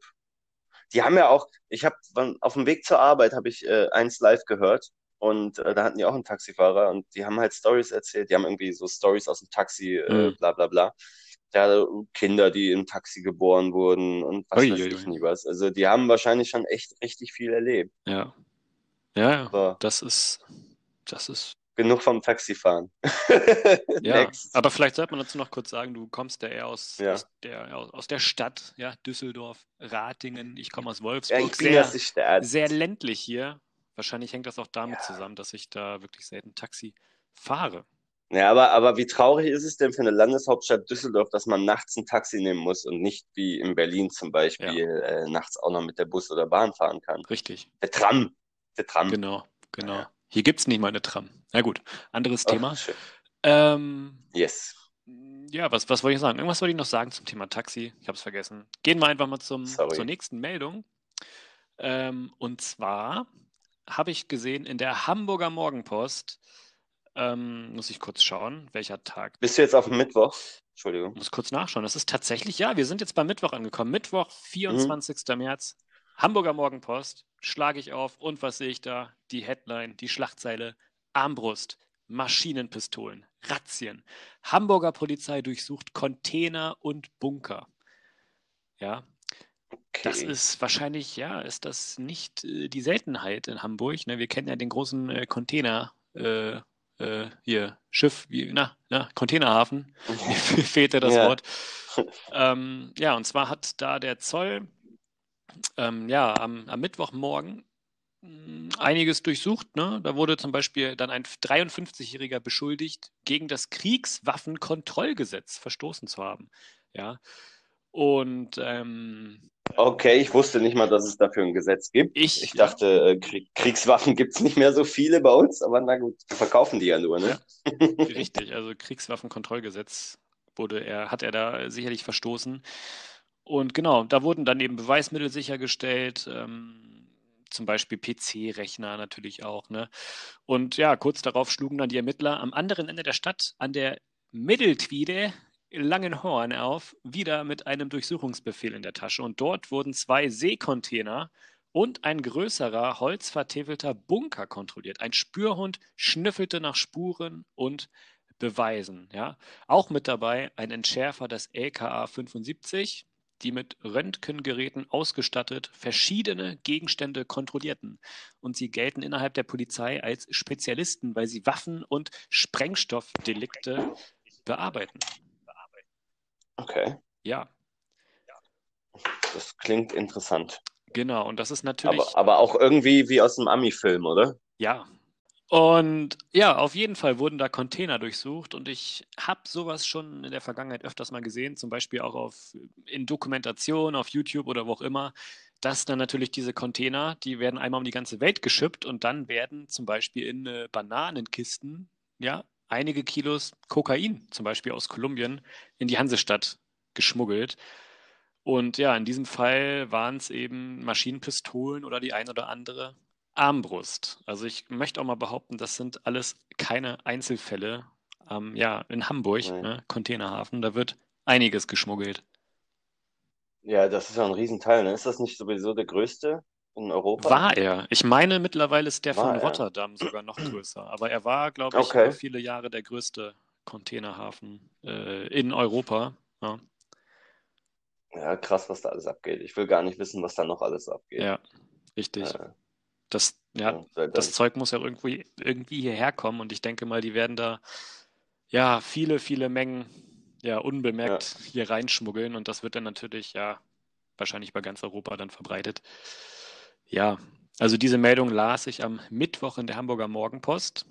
[SPEAKER 3] die haben ja auch, ich habe auf dem Weg zur Arbeit habe ich äh, eins live gehört und äh, da hatten die auch einen Taxifahrer und die haben halt Stories erzählt, die haben irgendwie so Stories aus dem Taxi, äh,
[SPEAKER 2] Mhm.
[SPEAKER 3] bla bla bla. Ja, Kinder, die im Taxi geboren wurden und was
[SPEAKER 2] Ui,
[SPEAKER 3] weiß
[SPEAKER 2] ui,
[SPEAKER 3] ich nie was. Also die haben wahrscheinlich schon echt richtig viel erlebt.
[SPEAKER 2] Ja. Ja, ja.
[SPEAKER 3] So,
[SPEAKER 2] Das ist, das ist,
[SPEAKER 3] genug vom Taxifahren. (laughs)
[SPEAKER 2] ja. Aber vielleicht sollte man dazu noch kurz sagen, du kommst ja eher aus,
[SPEAKER 3] Ja.
[SPEAKER 2] aus der, aus, aus der Stadt, ja, Düsseldorf, Ratingen. Ich komme aus
[SPEAKER 3] Ja,
[SPEAKER 2] Wolfsburg.
[SPEAKER 3] ich bin
[SPEAKER 2] Sehr,
[SPEAKER 3] nicht der
[SPEAKER 2] sehr ländlich hier. Wahrscheinlich hängt das auch damit
[SPEAKER 3] Ja.
[SPEAKER 2] zusammen, dass ich da wirklich selten Taxi fahre.
[SPEAKER 3] Ja, aber, aber wie traurig ist es denn für eine Landeshauptstadt Düsseldorf, dass man nachts ein Taxi nehmen muss und nicht wie in Berlin zum Beispiel äh, nachts auch noch mit der Bus oder Bahn fahren kann?
[SPEAKER 2] Richtig.
[SPEAKER 3] Der Tram. Der Tram.
[SPEAKER 2] Genau, genau.
[SPEAKER 3] Ja.
[SPEAKER 2] Hier gibt es nicht mal eine Tram. Na gut, anderes
[SPEAKER 3] Ach,
[SPEAKER 2] Thema. Ähm,
[SPEAKER 3] Yes.
[SPEAKER 2] ja, was, was wollte ich sagen? Irgendwas wollte ich noch sagen zum Thema Taxi. Ich habe es vergessen. Gehen wir einfach mal zum,
[SPEAKER 3] Sorry.
[SPEAKER 2] zur nächsten Meldung. Ähm, und zwar habe ich gesehen in der Hamburger Morgenpost, ähm, muss ich kurz schauen, welcher Tag.
[SPEAKER 3] Bist du jetzt auf dem Mittwoch? Entschuldigung.
[SPEAKER 2] Muss kurz nachschauen. Das ist tatsächlich, ja, wir sind jetzt beim Mittwoch angekommen. Mittwoch,
[SPEAKER 3] Mhm.
[SPEAKER 2] 24. März. Hamburger Morgenpost. Schlage ich auf und was sehe ich da? Die Headline, die Schlagzeile. Armbrust, Maschinenpistolen, Razzien. Hamburger Polizei durchsucht Container und Bunker. Ja, das
[SPEAKER 3] Okay.
[SPEAKER 2] ist wahrscheinlich, ja, ist das nicht äh, die Seltenheit in Hamburg. Ne? Wir kennen ja den großen äh, Container, äh, äh, hier, Schiff, wie, na, na, Containerhafen. (laughs) Mir fehlte das
[SPEAKER 3] Ja.
[SPEAKER 2] Wort. (laughs) Ähm, ja, und zwar hat da der Zoll ähm, ja, am, am Mittwochmorgen mh, einiges durchsucht. Ne? Da wurde zum Beispiel dann ein 53-Jähriger beschuldigt, gegen das Kriegswaffenkontrollgesetz verstoßen zu haben. Ja. Und ähm,
[SPEAKER 3] Okay, ich wusste nicht mal, dass es dafür ein Gesetz gibt.
[SPEAKER 2] ich,
[SPEAKER 3] Ich
[SPEAKER 2] ja,
[SPEAKER 3] dachte, äh, Krieg Kriegswaffen gibt's nicht mehr so viele bei uns, aber na gut, wir verkaufen die ja nur, ne?
[SPEAKER 2] Richtig, also Kriegswaffenkontrollgesetz wurde er, hat er da sicherlich verstoßen. Und genau, da wurden dann eben Beweismittel sichergestellt, ähm, zum Beispiel PC-Rechner natürlich auch, ne? Und ja, kurz darauf schlugen dann die Ermittler am anderen Ende der Stadt an der Mitteltwiede Langenhorn auf, wieder mit einem Durchsuchungsbefehl in der Tasche. Und dort wurden zwei Seekontainer und ein größerer, holzvertäfelter Bunker kontrolliert. Ein Spürhund schnüffelte nach Spuren und Beweisen. Ja. Auch mit dabei ein Entschärfer des LKA 75, die mit Röntgengeräten ausgestattet verschiedene Gegenstände kontrollierten. Und sie gelten innerhalb der Polizei als Spezialisten, weil sie Waffen- und Sprengstoffdelikte bearbeiten.
[SPEAKER 3] Okay,
[SPEAKER 2] Ja,
[SPEAKER 3] das klingt interessant.
[SPEAKER 2] genau. Und das ist natürlich.
[SPEAKER 3] Aber, aber auch irgendwie wie aus einem Ami-Film, oder?
[SPEAKER 2] Ja. Und ja, auf jeden Fall wurden da Container durchsucht und ich habe sowas schon in der Vergangenheit öfters mal gesehen, zum Beispiel auch auf, in Dokumentation, auf YouTube oder wo auch immer, dass dann natürlich diese Container, die werden einmal um die ganze Welt geschippt und dann werden zum Beispiel in äh, Bananenkisten, ja, einige Kilos Kokain, zum Beispiel aus Kolumbien, in die Hansestadt geschmuggelt. Und ja, in diesem Fall waren es eben Maschinenpistolen oder die ein oder andere Armbrust. Also ich möchte auch mal behaupten, das sind alles keine Einzelfälle. Ähm, ja, in Hamburg, ne, Containerhafen, da wird einiges geschmuggelt.
[SPEAKER 3] Ja, das ist ja ein Riesenteil. Ne? Ist das nicht sowieso der größte in Europa?
[SPEAKER 2] War er. Ich meine, mittlerweile ist der
[SPEAKER 3] War
[SPEAKER 2] von
[SPEAKER 3] er?
[SPEAKER 2] Rotterdam sogar noch größer. Aber er war, glaube ich,
[SPEAKER 3] Okay.
[SPEAKER 2] viele Jahre der größte Containerhafen äh, in Europa. Ja,
[SPEAKER 3] Ja, krass, was da alles abgeht. Ich will gar nicht wissen, was da noch alles abgeht.
[SPEAKER 2] ja, richtig.
[SPEAKER 3] Äh,
[SPEAKER 2] Das, ja,
[SPEAKER 3] ja,
[SPEAKER 2] das Zeug muss ja irgendwie, irgendwie hierher kommen und ich denke mal, die werden da ja viele, viele Mengen ja unbemerkt hier reinschmuggeln und das wird dann natürlich ja wahrscheinlich bei ganz Europa dann verbreitet. Ja, also diese Meldung las ich am Mittwoch in der Hamburger Morgenpost.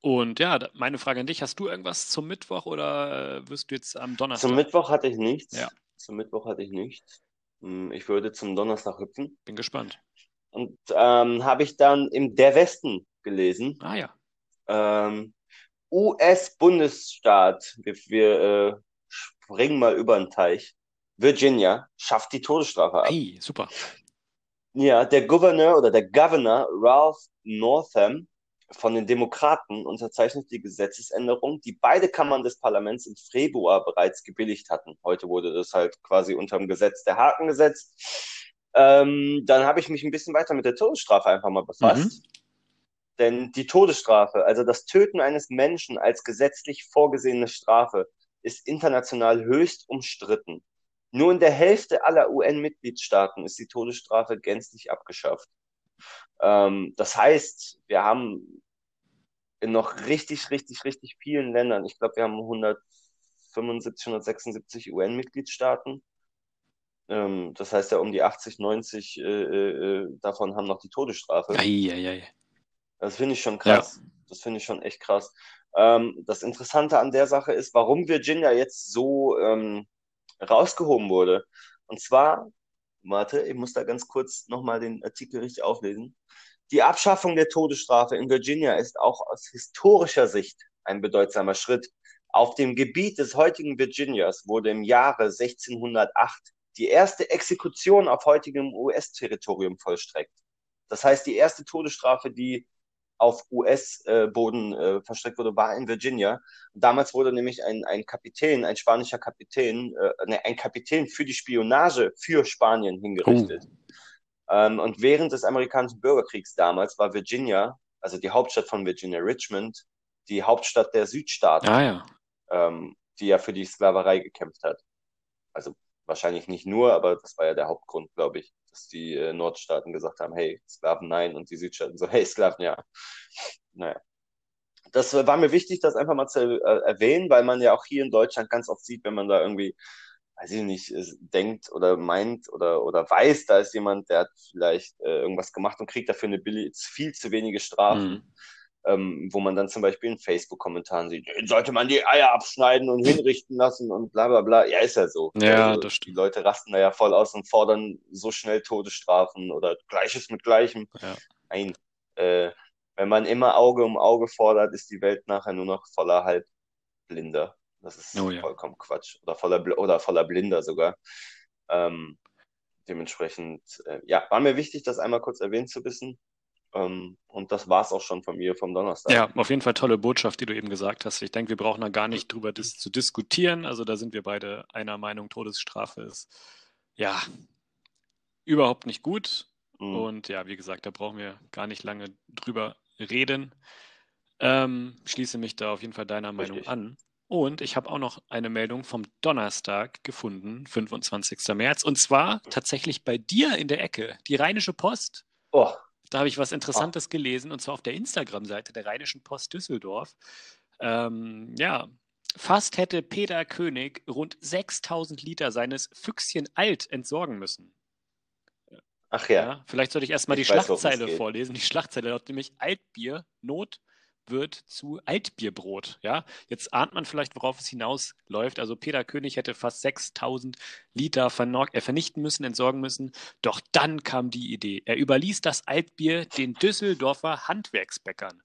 [SPEAKER 2] Und ja, meine Frage an dich, hast du irgendwas zum Mittwoch oder äh, wirst du jetzt am Donnerstag?
[SPEAKER 3] Zum Mittwoch hatte ich nichts.
[SPEAKER 2] Ja.
[SPEAKER 3] Zum Mittwoch hatte ich nichts. Hm, Ich würde zum Donnerstag hüpfen.
[SPEAKER 2] Bin gespannt.
[SPEAKER 3] Und ähm, habe ich dann im Der Westen gelesen.
[SPEAKER 2] Ah ja.
[SPEAKER 3] Ähm, US-Bundesstaat, wir, wir äh, springen mal über den Teich. Virginia schafft die Todesstrafe ab.
[SPEAKER 2] Hey, super.
[SPEAKER 3] Ja, der Gouverneur oder der Governor Ralph Northam von den Demokraten unterzeichnet die Gesetzesänderung, die beide Kammern des Parlaments im Februar bereits gebilligt hatten. Heute wurde das halt quasi unterm Gesetz der Haken gesetzt. Ähm, dann habe ich mich ein bisschen weiter mit der Todesstrafe einfach mal befasst. Denn die Todesstrafe, also das Töten eines Menschen als gesetzlich vorgesehene Strafe, ist international höchst umstritten. Nur in der Hälfte aller UN-Mitgliedstaaten ist die Todesstrafe gänzlich abgeschafft. Ähm, das heißt, wir haben in noch richtig, richtig, richtig vielen Ländern, ich glaube, wir haben 175, 176 UN-Mitgliedstaaten. Ähm, das heißt ja, um die 80, 90 äh, äh, davon haben noch die Todesstrafe.
[SPEAKER 2] Ei, ei, ei.
[SPEAKER 3] Das finde ich schon krass. Das finde ich schon echt krass. Ähm, das Interessante an der Sache ist, warum Virginia jetzt so ähm, rausgehoben wurde. Und zwar, warte, ich muss da ganz kurz nochmal den Artikel richtig auflesen. Die Abschaffung der Todesstrafe in Virginia ist auch aus historischer Sicht ein bedeutsamer Schritt. Auf dem Gebiet des heutigen Virginias wurde im Jahre 1608 die erste Exekution auf heutigem US-Territorium vollstreckt. Das heißt, die erste Todesstrafe, die auf US-Boden äh, verstreckt wurde, war in Virginia. Und damals wurde nämlich ein, ein Kapitän, ein spanischer Kapitän, äh, ne, ein Kapitän für die Spionage für Spanien hingerichtet. Ähm, und während des amerikanischen Bürgerkriegs damals war Virginia, also die Hauptstadt von Virginia, Richmond, die Hauptstadt der Südstaaten,
[SPEAKER 2] Ah ja.
[SPEAKER 3] ähm, die ja für die Sklaverei gekämpft hat. Also wahrscheinlich nicht nur, aber das war ja der Hauptgrund, glaube ich, dass die äh, Nordstaaten gesagt haben, hey, Sklaven nein, und die Südstaaten so, hey, Sklaven ja. Naja. Das war mir wichtig, das einfach mal zu äh, erwähnen, weil man ja auch hier in Deutschland ganz oft sieht, wenn man da irgendwie, weiß ich nicht, äh, denkt oder meint oder, oder weiß, da ist jemand, der hat vielleicht äh, irgendwas gemacht und kriegt dafür eine billig, viel zu wenige Strafen
[SPEAKER 2] Mhm.
[SPEAKER 3] Ähm, wo man dann zum Beispiel in Facebook-Kommentaren sieht, "Den sollte man die Eier abschneiden und hinrichten lassen und bla bla bla. Ja, ist ja so.
[SPEAKER 2] Ja,
[SPEAKER 3] Also,
[SPEAKER 2] das
[SPEAKER 3] die
[SPEAKER 2] stimmt.
[SPEAKER 3] Leute rasten da ja voll aus und fordern so schnell Todesstrafen oder Gleiches mit Gleichem.
[SPEAKER 2] Ja.
[SPEAKER 3] Nein, äh, wenn man immer Auge um Auge fordert, ist die Welt nachher nur noch voller Halbblinder. Das ist
[SPEAKER 2] Oh ja.
[SPEAKER 3] vollkommen Quatsch. Oder voller, Bl- oder voller Blinder sogar. Ähm, dementsprechend, äh, ja, war mir wichtig, das einmal kurz erwähnt zu wissen. Ähm, und das war's auch schon von mir vom Donnerstag.
[SPEAKER 2] Ja, auf jeden Fall tolle Botschaft, die du eben gesagt hast. Ich denke, wir brauchen da gar nicht drüber dis zu diskutieren. Also da sind wir beide einer Meinung, Todesstrafe ist ja überhaupt nicht gut.
[SPEAKER 3] Mhm.
[SPEAKER 2] Und ja, wie gesagt, da brauchen wir gar nicht lange drüber reden. Ähm, schließe mich da auf jeden Fall deiner Meinung
[SPEAKER 3] Richtig.
[SPEAKER 2] an. Und ich habe auch noch eine Meldung vom Donnerstag gefunden, 25. März. Und zwar tatsächlich bei dir in der Ecke, die Rheinische Post.
[SPEAKER 3] Oh,
[SPEAKER 2] Da habe ich was Interessantes gelesen, und zwar auf der Instagram-Seite der Rheinischen Post Düsseldorf. Ähm, ja, fast hätte Peter König rund 6000 Liter seines Füchschen Alt entsorgen müssen.
[SPEAKER 3] ach ja.
[SPEAKER 2] Ja, vielleicht sollte ich erstmal die
[SPEAKER 3] weiß,
[SPEAKER 2] Schlagzeile vorlesen. Die Schlagzeile lautet nämlich Altbier, Not wird zu Altbierbrot. Ja, jetzt ahnt man vielleicht, worauf es hinausläuft. Also Peter König hätte fast 6000 Liter äh, vernichten müssen, entsorgen müssen. Doch dann kam die Idee. Er überließ das Altbier den Düsseldorfer Handwerksbäckern.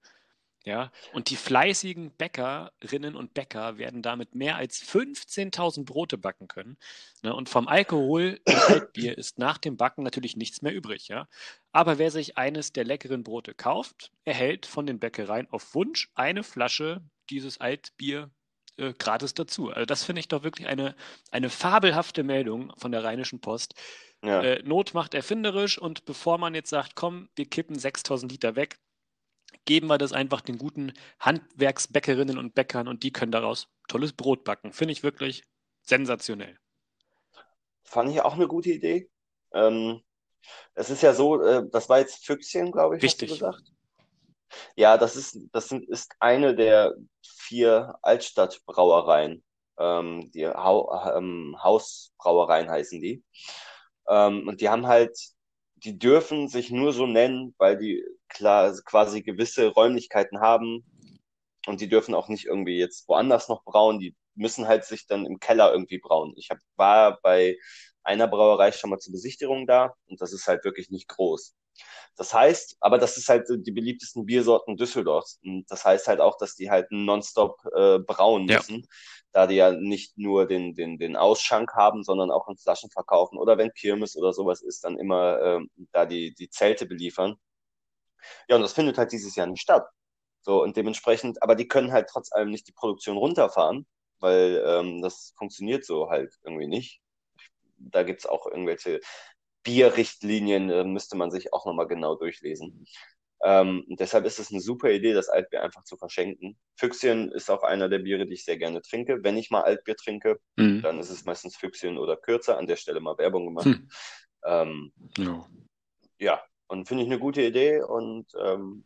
[SPEAKER 2] Ja, und die fleißigen Bäckerinnen und Bäcker werden damit mehr als 15.000 Brote backen können. Ne? Und vom Alkohol im (coughs) Altbier ist nach dem Backen natürlich nichts mehr übrig. Ja? Aber wer sich eines der leckeren Brote kauft, erhält von den Bäckereien auf Wunsch eine Flasche dieses Altbier äh, gratis dazu. Also das finde ich doch wirklich eine, eine fabelhafte Meldung von der Rheinischen Post.
[SPEAKER 3] Ja.
[SPEAKER 2] Äh, Not macht erfinderisch und bevor man jetzt sagt, komm, wir kippen 6000 Liter weg, geben wir das einfach den guten Handwerksbäckerinnen und Bäckern und die können daraus tolles Brot backen. Finde ich wirklich sensationell.
[SPEAKER 3] Fand ich auch eine gute Idee. Ähm, es ist ja so, äh, das war jetzt Füchschen, glaube ich,
[SPEAKER 2] Richtig.
[SPEAKER 3] hast du gesagt. Ja, das ist, das sind, ist eine der vier Altstadtbrauereien. Ähm, die Hau ähm, Hausbrauereien heißen die. Ähm, und die haben halt, die dürfen sich nur so nennen, weil die klar quasi gewisse Räumlichkeiten haben und die dürfen auch nicht irgendwie jetzt woanders noch brauen. Die müssen halt sich dann im Keller irgendwie brauen. Ich hab, war bei einer Brauerei schon mal zur Besichtigung da und das ist halt wirklich nicht groß. Das heißt, aber das ist halt die beliebtesten Biersorten Düsseldorfs. Und das heißt halt auch, dass die halt nonstop äh, brauen
[SPEAKER 2] Ja.
[SPEAKER 3] Da die ja nicht nur den, den, den Ausschank haben, sondern auch in Flaschen verkaufen oder wenn Kirmes oder sowas ist, dann immer ähm, da die, die Zelte beliefern. Ja, und das findet halt dieses Jahr nicht statt. So, und dementsprechend, aber die können halt trotz allem nicht die Produktion runterfahren, weil ähm, das funktioniert so halt irgendwie nicht. Da gibt's auch irgendwelche Bierrichtlinien, äh, müsste man sich auch nochmal genau durchlesen. Ähm, deshalb ist es eine super Idee, das Altbier einfach zu verschenken. Füchschen ist auch einer der Biere, die ich sehr gerne trinke. Wenn ich mal Altbier trinke,
[SPEAKER 2] Mhm.
[SPEAKER 3] dann ist es meistens Füchschen oder kürzer. An der Stelle mal Werbung gemacht.
[SPEAKER 2] Hm.
[SPEAKER 3] Ähm,
[SPEAKER 2] Ja.
[SPEAKER 3] ja, und finde ich eine gute Idee. Und ähm,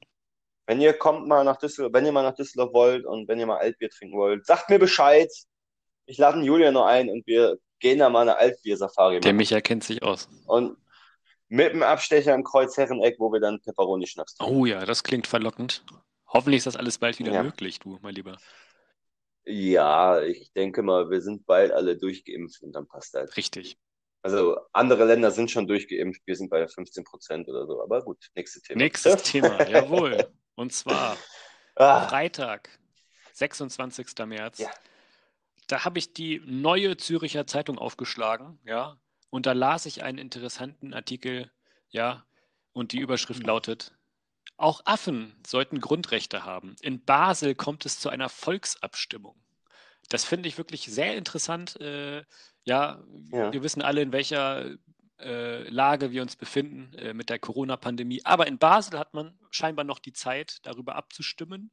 [SPEAKER 3] wenn ihr kommt mal nach Düsseldorf, wenn ihr mal nach Düsseldorf wollt und wenn ihr mal Altbier trinken wollt, sagt mir Bescheid. Ich lade Julian noch ein und wir gehen da mal eine Altbier-Safari
[SPEAKER 2] Der
[SPEAKER 3] machen.
[SPEAKER 2] Micha kennt sich aus.
[SPEAKER 3] Und mit dem Abstecher im Kreuzherreneck, wo wir dann Pepperoni-Schnaps trinken.
[SPEAKER 2] Oh ja, das klingt verlockend. Hoffentlich ist das alles bald wieder
[SPEAKER 3] Ja.
[SPEAKER 2] möglich, du, mein Lieber.
[SPEAKER 3] Ja, ich denke mal, wir sind bald alle durchgeimpft und dann passt das.
[SPEAKER 2] Richtig.
[SPEAKER 3] Also andere Länder sind schon durchgeimpft, wir sind bei 15 Prozent oder so. Aber gut, nächstes Thema.
[SPEAKER 2] Nächstes (laughs) Thema, jawohl. Und zwar
[SPEAKER 3] Ah,
[SPEAKER 2] Freitag, 26. März.
[SPEAKER 3] Ja.
[SPEAKER 2] Da habe ich die neue Züricher Zeitung aufgeschlagen, ja, und da las ich einen interessanten Artikel, ja, und die Überschrift lautet: Auch Affen sollten Grundrechte haben. In Basel kommt es zu einer Volksabstimmung. Das finde ich wirklich sehr interessant. Äh, ja,
[SPEAKER 3] Ja.
[SPEAKER 2] wir wissen alle, in welcher äh, Lage wir uns befinden äh, mit der Corona-Pandemie. Aber in Basel hat man scheinbar noch die Zeit, darüber abzustimmen,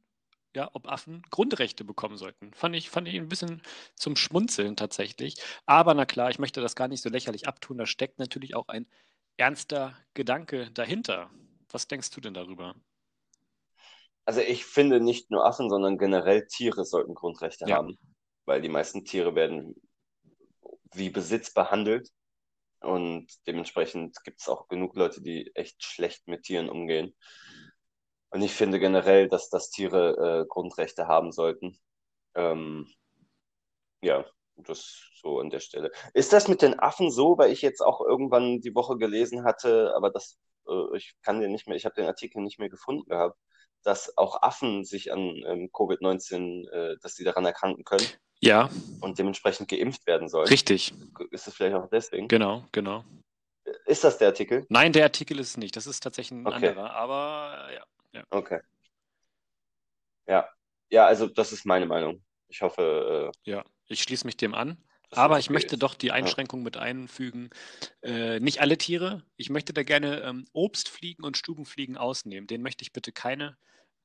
[SPEAKER 2] ja, ob Affen Grundrechte bekommen sollten. Fand ich, fand ich ein bisschen zum Schmunzeln tatsächlich. Aber na klar, ich möchte das gar nicht so lächerlich abtun. Da steckt natürlich auch ein ernster Gedanke dahinter. Was denkst du denn darüber?
[SPEAKER 3] Also ich finde nicht nur Affen, sondern generell Tiere sollten Grundrechte
[SPEAKER 2] Ja.
[SPEAKER 3] haben, weil die meisten Tiere werden wie Besitz behandelt und dementsprechend gibt es auch genug Leute, die echt schlecht mit Tieren umgehen. Und ich finde generell, dass, dass Tiere äh, Grundrechte haben sollten. Ähm, ja, das so an der Stelle. Ist das mit den Affen so, weil ich jetzt auch irgendwann die Woche gelesen hatte, aber das, äh, ich kann den nicht mehr, ich habe den Artikel nicht mehr gefunden gehabt, dass auch Affen sich an ähm, Covid-19, äh, dass sie daran erkranken können
[SPEAKER 2] Ja,
[SPEAKER 3] und dementsprechend geimpft werden sollen.
[SPEAKER 2] richtig.
[SPEAKER 3] Ist es vielleicht auch deswegen?
[SPEAKER 2] Genau, genau.
[SPEAKER 3] Ist das der Artikel?
[SPEAKER 2] Nein, der Artikel ist es nicht. Das ist tatsächlich ein
[SPEAKER 3] Okay.
[SPEAKER 2] anderer. Aber ja.
[SPEAKER 3] Okay. Ja. Ja, also das ist meine Meinung. Ich hoffe, äh,
[SPEAKER 2] Ja, ich schließe mich dem an. Aber ich
[SPEAKER 3] okay
[SPEAKER 2] möchte
[SPEAKER 3] ist.
[SPEAKER 2] doch die Einschränkung mit einfügen. Äh, nicht alle Tiere. Ich möchte da gerne ähm, Obstfliegen und Stubenfliegen ausnehmen. Denen möchte ich bitte keine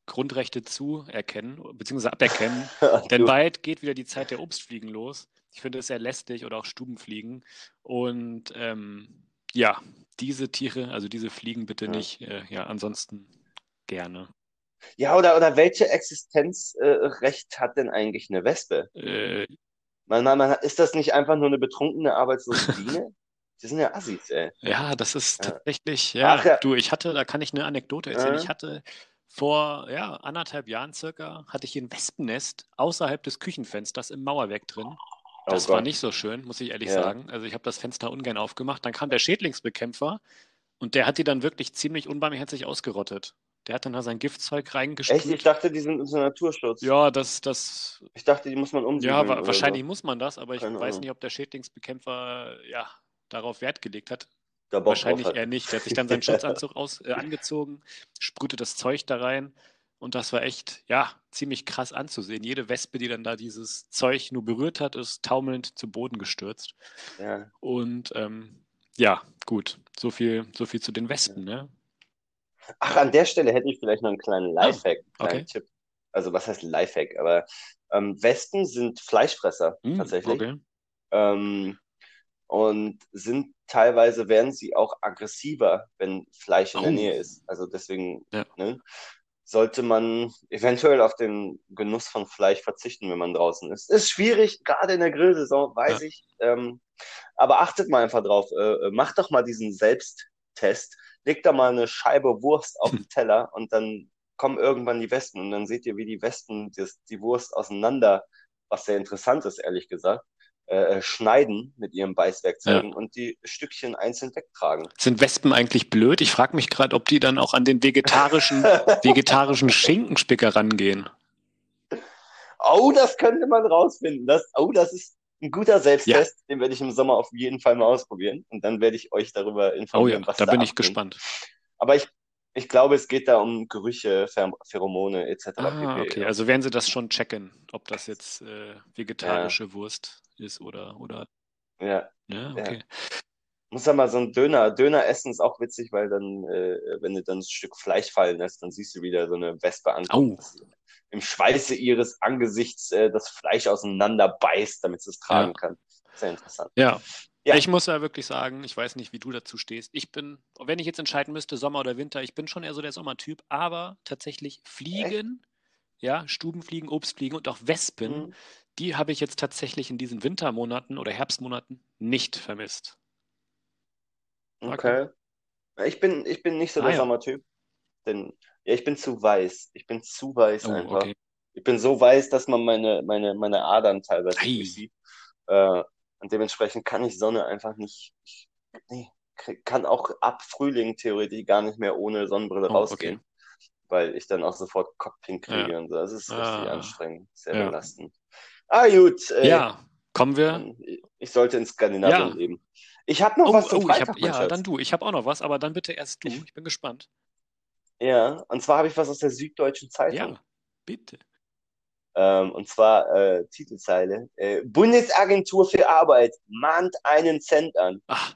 [SPEAKER 2] Grundrechte zuerkennen, beziehungsweise aberkennen. (laughs) Denn bald geht wieder die Zeit der Obstfliegen los. Ich finde es sehr lästig oder auch Stubenfliegen. Und ähm, ja, diese Tiere, also diese Fliegen bitte
[SPEAKER 3] Ja.
[SPEAKER 2] nicht. Äh, ja, ansonsten gerne.
[SPEAKER 3] Ja, oder, oder welche Existenzrecht hat denn eigentlich eine Wespe?
[SPEAKER 2] Äh,
[SPEAKER 3] Man, man, man, ist das nicht einfach nur eine betrunkene, arbeitslose (laughs) Biene? Die sind ja Assis, ey.
[SPEAKER 2] Ja, das ist
[SPEAKER 3] Ja.
[SPEAKER 2] tatsächlich, ja,
[SPEAKER 3] Ach ja.
[SPEAKER 2] du, ich hatte, da kann ich eine Anekdote erzählen.
[SPEAKER 3] Äh.
[SPEAKER 2] Ich hatte vor, ja, anderthalb Jahren circa, hatte ich ein Wespennest außerhalb des Küchenfensters im Mauerwerk drin.
[SPEAKER 3] Oh
[SPEAKER 2] Das war
[SPEAKER 3] Gott.
[SPEAKER 2] nicht so schön, muss ich ehrlich
[SPEAKER 3] Ja.
[SPEAKER 2] sagen. Also ich habe das Fenster ungern aufgemacht. Dann kam der Schädlingsbekämpfer und der hat die dann wirklich ziemlich unbarmherzig ausgerottet. Der hat dann da sein Giftzeug
[SPEAKER 3] Echt?
[SPEAKER 2] reingespült.
[SPEAKER 3] Ich dachte, die sind unter Naturschutz.
[SPEAKER 2] Ja, das, das,
[SPEAKER 3] Ich dachte, die muss man
[SPEAKER 2] ja,
[SPEAKER 3] umsiedeln
[SPEAKER 2] wa wahrscheinlich
[SPEAKER 3] so.
[SPEAKER 2] muss man das, aber ich
[SPEAKER 3] Keine
[SPEAKER 2] weiß
[SPEAKER 3] Ahnung.
[SPEAKER 2] nicht, ob der Schädlingsbekämpfer ja darauf Wert gelegt hat. Wahrscheinlich eher nicht. Der hat sich dann seinen Schutzanzug aus, äh, angezogen, sprühte das Zeug da rein und das war echt, ja, ziemlich krass anzusehen. Jede Wespe, die dann da dieses Zeug nur berührt hat, ist taumelnd zu Boden gestürzt.
[SPEAKER 3] Ja.
[SPEAKER 2] Und ähm, ja, gut, so viel, so viel zu den Wespen, ne?
[SPEAKER 3] Ach, an der Stelle hätte ich vielleicht noch einen kleinen Lifehack, einen kleinen
[SPEAKER 2] okay.
[SPEAKER 3] Tipp. Also was heißt Lifehack? Aber ähm, Wespen sind Fleischfresser
[SPEAKER 2] Hm,
[SPEAKER 3] tatsächlich.
[SPEAKER 2] okay.
[SPEAKER 3] Ähm, und sind teilweise werden sie auch aggressiver, wenn Fleisch in der
[SPEAKER 2] Oh.
[SPEAKER 3] Nähe ist. Also deswegen,
[SPEAKER 2] Ja.
[SPEAKER 3] ne, sollte man eventuell auf den Genuss von Fleisch verzichten, wenn man draußen ist. Ist schwierig, gerade in der Grillsaison, weiß
[SPEAKER 2] Ja.
[SPEAKER 3] ich. Ähm, aber achtet mal einfach drauf. Äh, äh, macht doch mal diesen Selbsttest. Legt da mal eine Scheibe Wurst auf den Teller und dann kommen irgendwann die Wespen und dann seht ihr, wie die Wespen das, die Wurst auseinander, was sehr interessant ist, ehrlich gesagt, äh, schneiden mit ihren Beißwerkzeugen und die Stückchen einzeln wegtragen.
[SPEAKER 2] Sind Wespen eigentlich blöd? Ich frage mich gerade, ob die dann auch an den vegetarischen, (laughs) vegetarischen Schinkenspicker rangehen.
[SPEAKER 3] Oh, das könnte man rausfinden. Das, oh, das ist ein guter Selbsttest. Den werde ich im Sommer auf jeden Fall mal ausprobieren. Und dann werde ich euch darüber
[SPEAKER 2] Oh ja,
[SPEAKER 3] informieren, was
[SPEAKER 2] da bin ich
[SPEAKER 3] abgeht.
[SPEAKER 2] gespannt.
[SPEAKER 3] Aber ich, ich glaube, es geht da um Gerüche, Pher Pheromone etc.
[SPEAKER 2] Ah,
[SPEAKER 3] pp.
[SPEAKER 2] okay. Also werden sie das schon checken, ob das jetzt äh, vegetarische Wurst ist oder, oder,
[SPEAKER 3] Ja,
[SPEAKER 2] ja,
[SPEAKER 3] Ja.
[SPEAKER 2] okay.
[SPEAKER 3] muss ja mal so ein Döner. Döner essen ist auch witzig, weil dann, äh, wenn du dann ein Stück Fleisch fallen lässt, dann siehst du wieder so eine Wespe ankommen.
[SPEAKER 2] Au.
[SPEAKER 3] Im Schweiße ihres Angesichts äh, das Fleisch auseinander beißt, damit sie es tragen kann. Sehr interessant.
[SPEAKER 2] Ja.
[SPEAKER 3] Ja.
[SPEAKER 2] Ich muss ja wirklich sagen, ich weiß nicht, wie du dazu stehst. Ich bin, wenn ich jetzt entscheiden müsste, Sommer oder Winter, ich bin schon eher so der Sommertyp, aber tatsächlich Fliegen, ja, Stubenfliegen, Obstfliegen und auch Wespen,
[SPEAKER 3] Mhm.
[SPEAKER 2] die habe ich jetzt tatsächlich in diesen Wintermonaten oder Herbstmonaten nicht vermisst.
[SPEAKER 3] Okay. Ich bin, ich bin nicht so
[SPEAKER 2] Ah,
[SPEAKER 3] der
[SPEAKER 2] ja.
[SPEAKER 3] Sommertyp. Denn, ja, ich bin zu weiß. Ich bin zu weiß
[SPEAKER 2] Oh,
[SPEAKER 3] einfach.
[SPEAKER 2] okay.
[SPEAKER 3] Ich bin so weiß, dass man meine, meine, meine Adern teilweise
[SPEAKER 2] Ei.
[SPEAKER 3] durchsieht. Äh, und dementsprechend kann ich Sonne einfach nicht, ich, nee, kann auch ab Frühling theoretisch gar nicht mehr ohne Sonnenbrille
[SPEAKER 2] Oh,
[SPEAKER 3] rausgehen, weil ich dann auch sofort Kopfpink kriege
[SPEAKER 2] Ja.
[SPEAKER 3] und so. Das ist richtig
[SPEAKER 2] Ah.
[SPEAKER 3] anstrengend, sehr
[SPEAKER 2] Ja.
[SPEAKER 3] belastend. Ah, gut, äh,
[SPEAKER 2] Ja, kommen wir.
[SPEAKER 3] ich sollte in Skandinavien
[SPEAKER 2] Ja.
[SPEAKER 3] leben. Ich habe noch
[SPEAKER 2] Oh,
[SPEAKER 3] was zum
[SPEAKER 2] oh,
[SPEAKER 3] Freitag,
[SPEAKER 2] hab, ja,
[SPEAKER 3] Schatz.
[SPEAKER 2] dann du. Ich habe auch noch was, aber dann bitte erst du.
[SPEAKER 3] Ich-
[SPEAKER 2] Ich bin gespannt.
[SPEAKER 3] Ja, und zwar habe ich was aus der Süddeutschen Zeitung.
[SPEAKER 2] Ja, bitte.
[SPEAKER 3] Ähm, und zwar äh, Titelzeile. Äh, Bundesagentur für Arbeit mahnt einen Cent an.
[SPEAKER 2] Ach,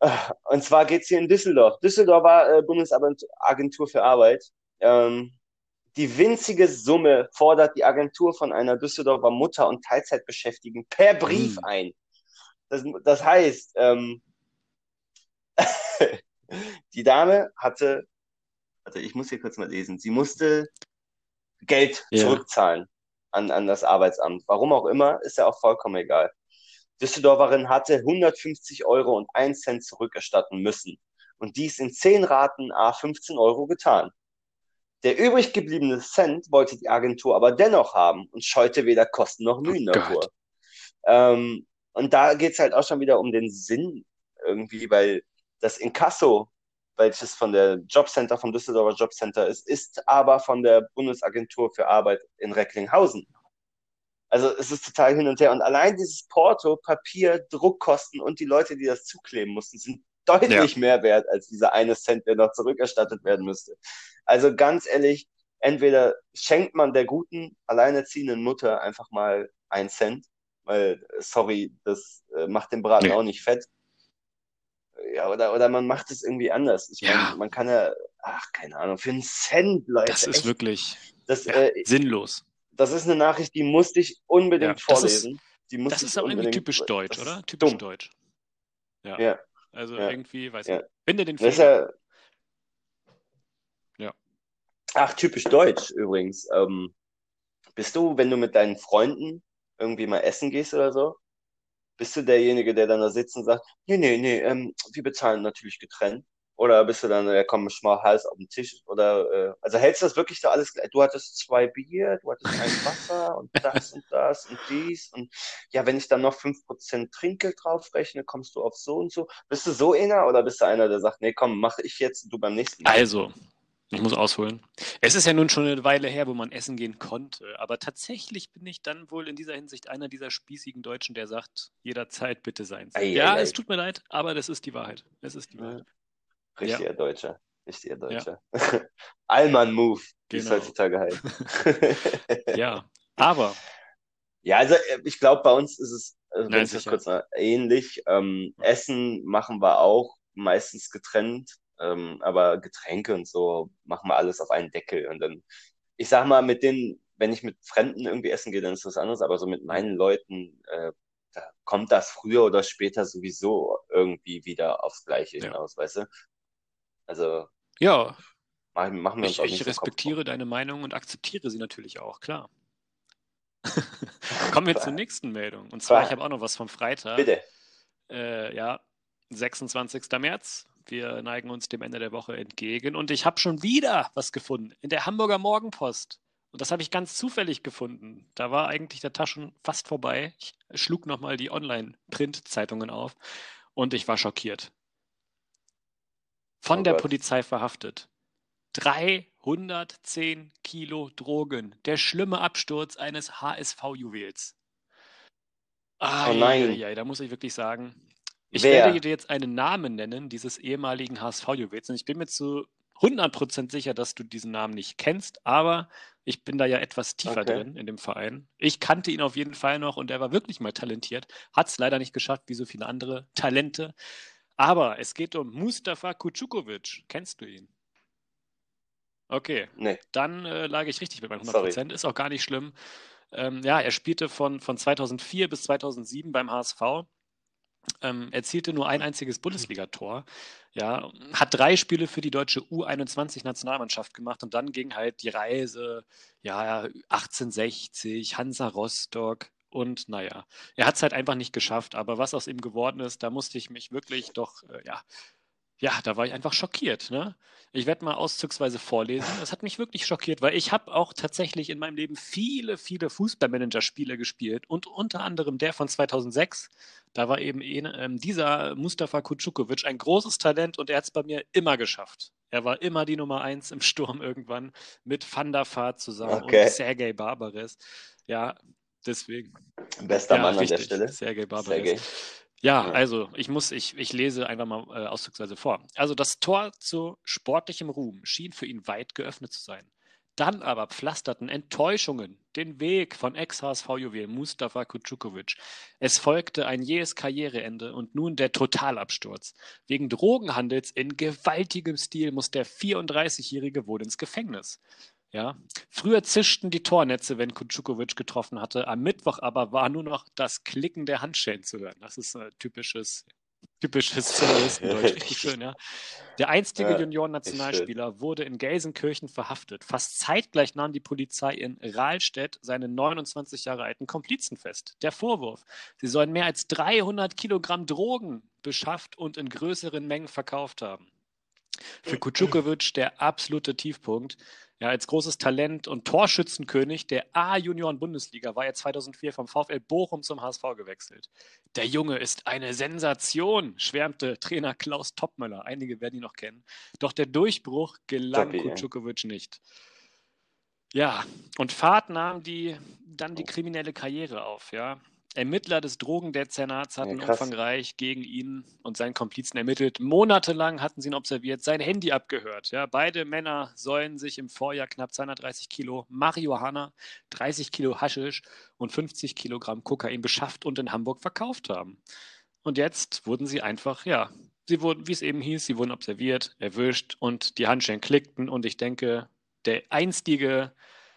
[SPEAKER 3] Ah, Und zwar geht's hier in Düsseldorf. Düsseldorfer äh, Bundesagentur für Arbeit. Ähm, die winzige Summe fordert die Agentur von einer Düsseldorfer Mutter und Teilzeitbeschäftigten per Brief
[SPEAKER 2] Hm.
[SPEAKER 3] ein. Das, das heißt, ähm, (laughs) die Dame hatte, also ich muss hier kurz mal lesen, sie musste Geld
[SPEAKER 2] Ja.
[SPEAKER 3] zurückzahlen an, an das Arbeitsamt. Warum auch immer, ist ja auch vollkommen egal. Düsseldorferin hatte 150 Euro und 1 Cent zurückerstatten müssen und dies in 10 Raten a 15 Euro getan. Der übrig gebliebene Cent wollte die Agentur aber dennoch haben und scheute weder Kosten noch Mühen
[SPEAKER 2] Oh
[SPEAKER 3] davor. Ähm, und da geht's halt auch schon wieder um den Sinn irgendwie, weil das Inkasso, welches von der Jobcenter, vom Düsseldorfer Jobcenter ist, ist aber von der Bundesagentur für Arbeit in Recklinghausen. Also es ist total hin und her. Und allein dieses Porto, Papier, Druckkosten und die Leute, die das zukleben mussten, sind deutlich mehr wert als dieser eine Cent, der noch zurückerstattet werden müsste. Also ganz ehrlich, entweder schenkt man der guten, alleinerziehenden Mutter einfach mal einen Cent, weil, sorry, das äh, macht den Braten
[SPEAKER 2] Nee.
[SPEAKER 3] auch nicht fett. Ja, oder, oder man macht es irgendwie anders. Ich
[SPEAKER 2] Ja.
[SPEAKER 3] meine, man kann ja, ach, keine Ahnung, für einen Cent, Leute.
[SPEAKER 2] das ist
[SPEAKER 3] echt,
[SPEAKER 2] wirklich
[SPEAKER 3] das,
[SPEAKER 2] ja,
[SPEAKER 3] äh,
[SPEAKER 2] sinnlos.
[SPEAKER 3] das ist eine Nachricht, die musste ich unbedingt
[SPEAKER 2] Ja, das ist-
[SPEAKER 3] vorlesen. die musste
[SPEAKER 2] Das ist auch irgendwie
[SPEAKER 3] unbedingt,
[SPEAKER 2] typisch deutsch,
[SPEAKER 3] das
[SPEAKER 2] oder?
[SPEAKER 3] ist
[SPEAKER 2] Typisch
[SPEAKER 3] dumm.
[SPEAKER 2] deutsch. Ja.
[SPEAKER 3] Ja.
[SPEAKER 2] Also irgendwie, weiß ich. Finde den
[SPEAKER 3] Das ist
[SPEAKER 2] Fehler.
[SPEAKER 3] ja.
[SPEAKER 2] Ja.
[SPEAKER 3] Ach, typisch deutsch übrigens. Ähm, bist du, wenn du mit deinen Freunden irgendwie mal essen gehst oder so, bist du derjenige, der dann da sitzt und sagt, nee, nee, nee, ähm, wir bezahlen natürlich getrennt? Oder bist du dann, ja komm, schmal Hals auf den Tisch? Oder, äh, also hältst du das wirklich so alles? Du hattest zwei Bier, du hattest ein Wasser und das und das und dies und ja, wenn ich dann noch 5% Trinkgeld draufrechne, kommst du auf so und so. Bist du so einer oder bist du einer, der sagt, nee, komm, mach ich jetzt du beim nächsten Mal?
[SPEAKER 2] Also, Ich muss ausholen. Es ist ja nun schon eine Weile her, wo man essen gehen konnte, aber tatsächlich bin ich dann wohl in dieser Hinsicht einer dieser spießigen Deutschen, der sagt, jederzeit bitte sein.
[SPEAKER 3] Ei,
[SPEAKER 2] ja,
[SPEAKER 3] ei, ei.
[SPEAKER 2] es tut mir leid, aber das ist die Wahrheit. Es ist die Wahrheit.
[SPEAKER 3] Richtiger Deutscher. Richtiger Deutscher. (laughs) Allmann-Move, wie es
[SPEAKER 2] Genau.
[SPEAKER 3] heutzutage heißt. (laughs)
[SPEAKER 2] Ja, aber (laughs)
[SPEAKER 3] Ja, also äh, ich glaube, bei uns ist es, also
[SPEAKER 2] Nein,
[SPEAKER 3] kurz ähnlich. Ähm, Essen machen wir auch meistens getrennt, ähm, aber Getränke und so machen wir alles auf einen Deckel. Und dann, ich sag mal, mit denen, wenn ich mit Fremden irgendwie essen gehe, dann ist das anderes, aber so mit meinen Leuten, äh, da kommt das früher oder später sowieso irgendwie wieder aufs Gleiche
[SPEAKER 2] Ja.
[SPEAKER 3] hinaus, weißt du? Also
[SPEAKER 2] ja,
[SPEAKER 3] machen, machen wir uns
[SPEAKER 2] ich,
[SPEAKER 3] auch
[SPEAKER 2] ich
[SPEAKER 3] so Kopf
[SPEAKER 2] respektiere deine Meinung und akzeptiere sie natürlich auch, klar. (laughs) Kommen wir zur nächsten Meldung. Und zwar, ich habe auch noch was vom Freitag.
[SPEAKER 3] Bitte.
[SPEAKER 2] Äh, ja, 26. März. Wir neigen uns dem Ende der Woche entgegen. Und ich habe schon wieder was gefunden in der Hamburger Morgenpost. Und das habe ich ganz zufällig gefunden. Da war eigentlich der Tag schon fast vorbei. Ich schlug nochmal die Online-Print-Zeitungen auf und ich war schockiert. Von
[SPEAKER 3] Oh
[SPEAKER 2] der
[SPEAKER 3] Gott.
[SPEAKER 2] Polizei verhaftet. 310 Kilo Drogen. Der schlimme Absturz eines HSV-Juwels. Ah,
[SPEAKER 3] Oh nein.
[SPEAKER 2] ja, da muss ich wirklich sagen, ich
[SPEAKER 3] Wer?
[SPEAKER 2] werde dir jetzt einen Namen nennen, dieses ehemaligen HSV-Juwels. Und ich bin mir zu 100% sicher, dass du diesen Namen nicht kennst, aber ich bin da ja etwas tiefer
[SPEAKER 3] Okay.
[SPEAKER 2] drin in dem Verein. Ich kannte ihn auf jeden Fall noch und er war wirklich mal talentiert. Hat es leider nicht geschafft, wie so viele andere Talente. Aber es geht um Mustafa Kucukovic. Kennst du ihn? Okay,
[SPEAKER 3] Nee.
[SPEAKER 2] dann äh, lag ich richtig mit meinen 100%.
[SPEAKER 3] Sorry.
[SPEAKER 2] Ist auch gar nicht schlimm. Ähm, ja, er spielte von, von 2004 bis 2007 beim HSV. Ähm, erzielte nur ein einziges Bundesligator. Ja, hat drei Spiele für die deutsche U21-Nationalmannschaft gemacht und dann ging halt die Reise, ja, 1860, Hansa Rostock und naja, er hat es halt einfach nicht geschafft. Aber was aus ihm geworden ist, da musste ich mich wirklich doch, äh, ja, ja, da war ich einfach schockiert. Ne? Ich werde mal auszugsweise vorlesen. Es hat mich wirklich schockiert, weil ich habe auch tatsächlich in meinem Leben viele, viele Fußballmanager-Spiele gespielt und unter anderem der von 2006. Da war eben ähm, dieser Mustafa Kucukovic ein großes Talent und er hat es bei mir immer geschafft. Er war immer die Nummer eins im Sturm irgendwann mit Van der Vaart zusammen
[SPEAKER 3] Okay.
[SPEAKER 2] und Sergei Barbares. Ja, deswegen.
[SPEAKER 3] Bester
[SPEAKER 2] ja,
[SPEAKER 3] Mann an
[SPEAKER 2] richtig,
[SPEAKER 3] der Stelle.
[SPEAKER 2] Sergei Barbares.
[SPEAKER 3] Sergei.
[SPEAKER 2] Ja, also ich muss, ich, ich lese einfach mal äh, auszugsweise vor. Also das Tor zu sportlichem Ruhm schien für ihn weit geöffnet zu sein. Dann aber pflasterten Enttäuschungen den Weg von Ex-HSV-Juwel Mustafa Kucukovic. Es folgte ein jähes Karriereende und nun der Totalabsturz. Wegen Drogenhandels in gewaltigem Stil muss der 34-Jährige wohl ins Gefängnis. Ja, früher zischten die Tornetze, wenn Kucukovic getroffen hatte. Am Mittwoch aber war nur noch das Klicken der Handschellen zu hören. Das ist ein typisches, typisches Journalistendeutsch. (laughs) Richtig schön, ja. Der einstige
[SPEAKER 3] Ja,
[SPEAKER 2] Junioren-Nationalspieler wurde in Gelsenkirchen verhaftet. Fast zeitgleich nahm die Polizei in Rahlstedt seinen 29 Jahre alten Komplizen fest. Der Vorwurf, sie sollen mehr als 300 Kilogramm Drogen beschafft und in größeren Mengen verkauft haben. Für Kucukovic der absolute Tiefpunkt. Ja, als großes Talent und Torschützenkönig der A-Junioren-Bundesliga war er 2004 vom VfL Bochum zum HSV gewechselt. Der Junge ist eine Sensation, schwärmte Trainer Klaus Toppmöller. Einige werden ihn noch kennen. Doch der Durchbruch gelang
[SPEAKER 3] Toppi, ja.
[SPEAKER 2] Kucukovic nicht. Ja, und Fahrt nahm die, dann die kriminelle Karriere auf, ja. Ermittler des Drogendezernats hatten
[SPEAKER 3] Ja,
[SPEAKER 2] umfangreich gegen ihn und seinen Komplizen ermittelt. Monatelang hatten sie ihn observiert, sein Handy abgehört. Ja, beide Männer sollen sich im Vorjahr knapp 230 Kilo Marihuana, 30 Kilo Haschisch und 50 Kilogramm Kokain beschafft und in Hamburg verkauft haben. Und jetzt wurden sie einfach, ja, sie wurden, wie es eben hieß, sie wurden observiert, erwischt und die Handschellen klickten. Und ich denke, der einstige,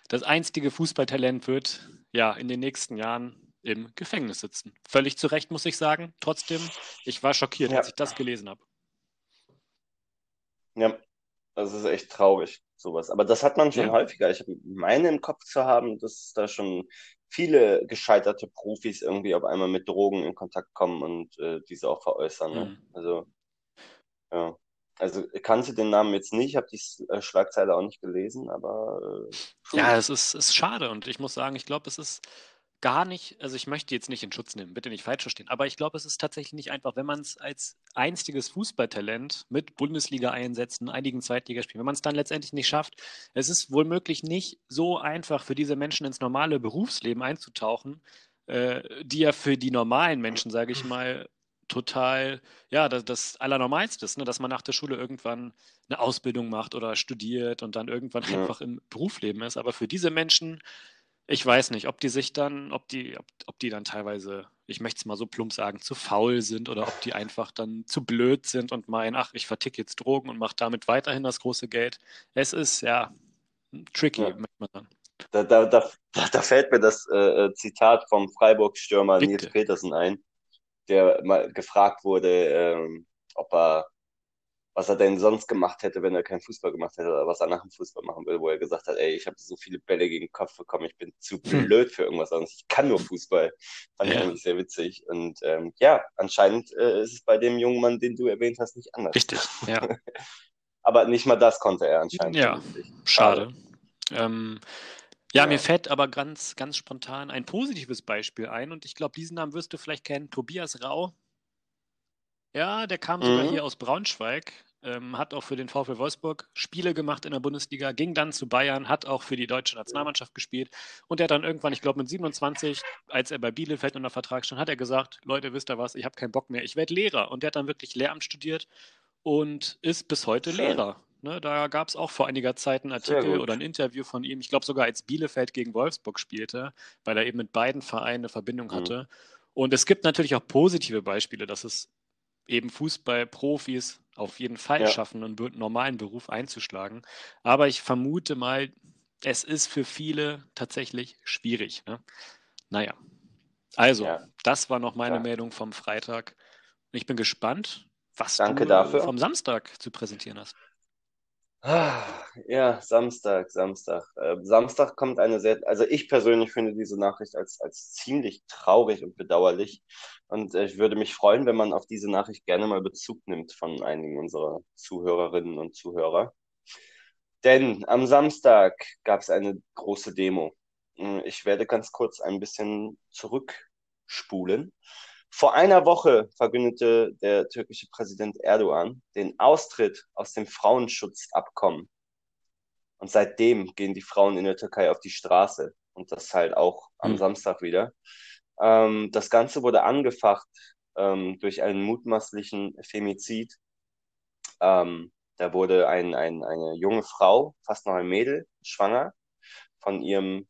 [SPEAKER 2] das einstige Fußballtalent wird ja in den nächsten Jahren im Gefängnis sitzen. Völlig zu Recht, muss ich sagen. Trotzdem, ich war schockiert,
[SPEAKER 3] Ja.
[SPEAKER 2] als ich das gelesen habe.
[SPEAKER 3] Ja, das ist echt traurig, sowas. Aber das hat man schon
[SPEAKER 2] Ja.
[SPEAKER 3] häufiger. Ich meine im Kopf zu haben, dass da schon viele gescheiterte Profis irgendwie auf einmal mit Drogen in Kontakt kommen und äh, diese auch veräußern. Ne?
[SPEAKER 2] Mhm.
[SPEAKER 3] Also, ja. Also ich kannte den Namen jetzt nicht, habe die äh, Schlagzeile auch nicht gelesen, aber äh.
[SPEAKER 2] Ja, es ist, ist schade und ich muss sagen, ich glaube, es ist gar nicht, also ich möchte jetzt nicht in Schutz nehmen, bitte nicht falsch verstehen, aber ich glaube, es ist tatsächlich nicht einfach, wenn man es als einstiges Fußballtalent mit Bundesliga-Einsätzen, einigen Zweitligaspielen, wenn man es dann letztendlich nicht schafft, es ist wohl möglich nicht so einfach für diese Menschen ins normale Berufsleben einzutauchen, äh, die ja für die normalen Menschen, sage ich mal, total, ja, das, das Allernormalste ist, ne? dass man nach der Schule irgendwann eine Ausbildung macht oder studiert und dann irgendwann ja. einfach im Berufsleben ist. Aber für diese Menschen ich weiß nicht, ob die sich dann, ob die, ob, ob die dann teilweise, ich möchte es mal so plump sagen, zu faul sind oder ob die einfach dann zu blöd sind und meinen, ach, ich verticke jetzt Drogen und mache damit weiterhin das große Geld. Es ist ja tricky, ja. möchte man sagen.
[SPEAKER 3] Da, da, da, da fällt mir das äh, äh Zitat vom Freiburg-Stürmer Nils Petersen ein, der mal gefragt wurde, ähm, ob er was er denn sonst gemacht hätte, wenn er keinen Fußball gemacht hätte oder was er nach dem Fußball machen will, wo er gesagt hat, ey, ich habe so viele Bälle gegen den Kopf bekommen, ich bin zu hm. blöd für irgendwas anderes, ich kann nur Fußball. Fand ja. ich eigentlich sehr witzig. Und ähm, ja, anscheinend äh, ist es bei dem jungen Mann, den du erwähnt hast, nicht anders.
[SPEAKER 2] Richtig, ja. (laughs)
[SPEAKER 3] aber nicht mal das konnte er anscheinend.
[SPEAKER 2] Ja, schade. Ähm, ja, ja, mir fällt aber ganz, ganz spontan ein positives Beispiel ein und ich glaube, diesen Namen wirst du vielleicht kennen, Tobias Rau. Ja, der kam sogar mhm. hier aus Braunschweig, ähm, hat auch für den VfL Wolfsburg Spiele gemacht in der Bundesliga, ging dann zu Bayern, hat auch für die deutsche Nationalmannschaft gespielt und der hat dann irgendwann, ich glaube mit 27, als er bei Bielefeld unter Vertrag stand, hat er gesagt, Leute, wisst ihr was, ich habe keinen Bock mehr, ich werde Lehrer und der hat dann wirklich Lehramt studiert und ist bis heute Schön. Lehrer. Ne, da gab es auch vor einiger Zeit einen Artikel oder ein Interview von ihm, ich glaube sogar als Bielefeld gegen Wolfsburg spielte, weil er eben mit beiden Vereinen eine Verbindung mhm. hatte. Mhm. Und es gibt natürlich auch positive Beispiele, dass es eben Fußballprofis auf jeden Fall ja. schaffen, einen normalen Beruf einzuschlagen. Aber ich vermute mal, es ist für viele tatsächlich schwierig. Ne? Naja. Also, ja. das war noch meine ja. Meldung vom Freitag. Ich bin gespannt, was
[SPEAKER 3] Danke
[SPEAKER 2] du
[SPEAKER 3] dafür.
[SPEAKER 2] vom Samstag zu präsentieren hast.
[SPEAKER 3] Ah, ja, Samstag, Samstag. Äh, Samstag kommt eine sehr, also ich persönlich finde diese Nachricht als, als ziemlich traurig und bedauerlich. Und äh, ich würde mich freuen, wenn man auf diese Nachricht gerne mal Bezug nimmt von einigen unserer Zuhörerinnen und Zuhörer. Denn am Samstag gab es eine große Demo. Hm, ich werde ganz kurz ein bisschen zurückspulen. Vor einer Woche verkündete der türkische Präsident Erdogan den Austritt aus dem Frauenschutzabkommen. Und seitdem gehen die Frauen in der Türkei auf die Straße. Und das halt auch am mhm. Samstag wieder. Ähm, das Ganze wurde angefacht ähm, durch einen mutmaßlichen Femizid. Ähm, da wurde ein, ein, eine junge Frau, fast noch ein Mädel, schwanger, von ihrem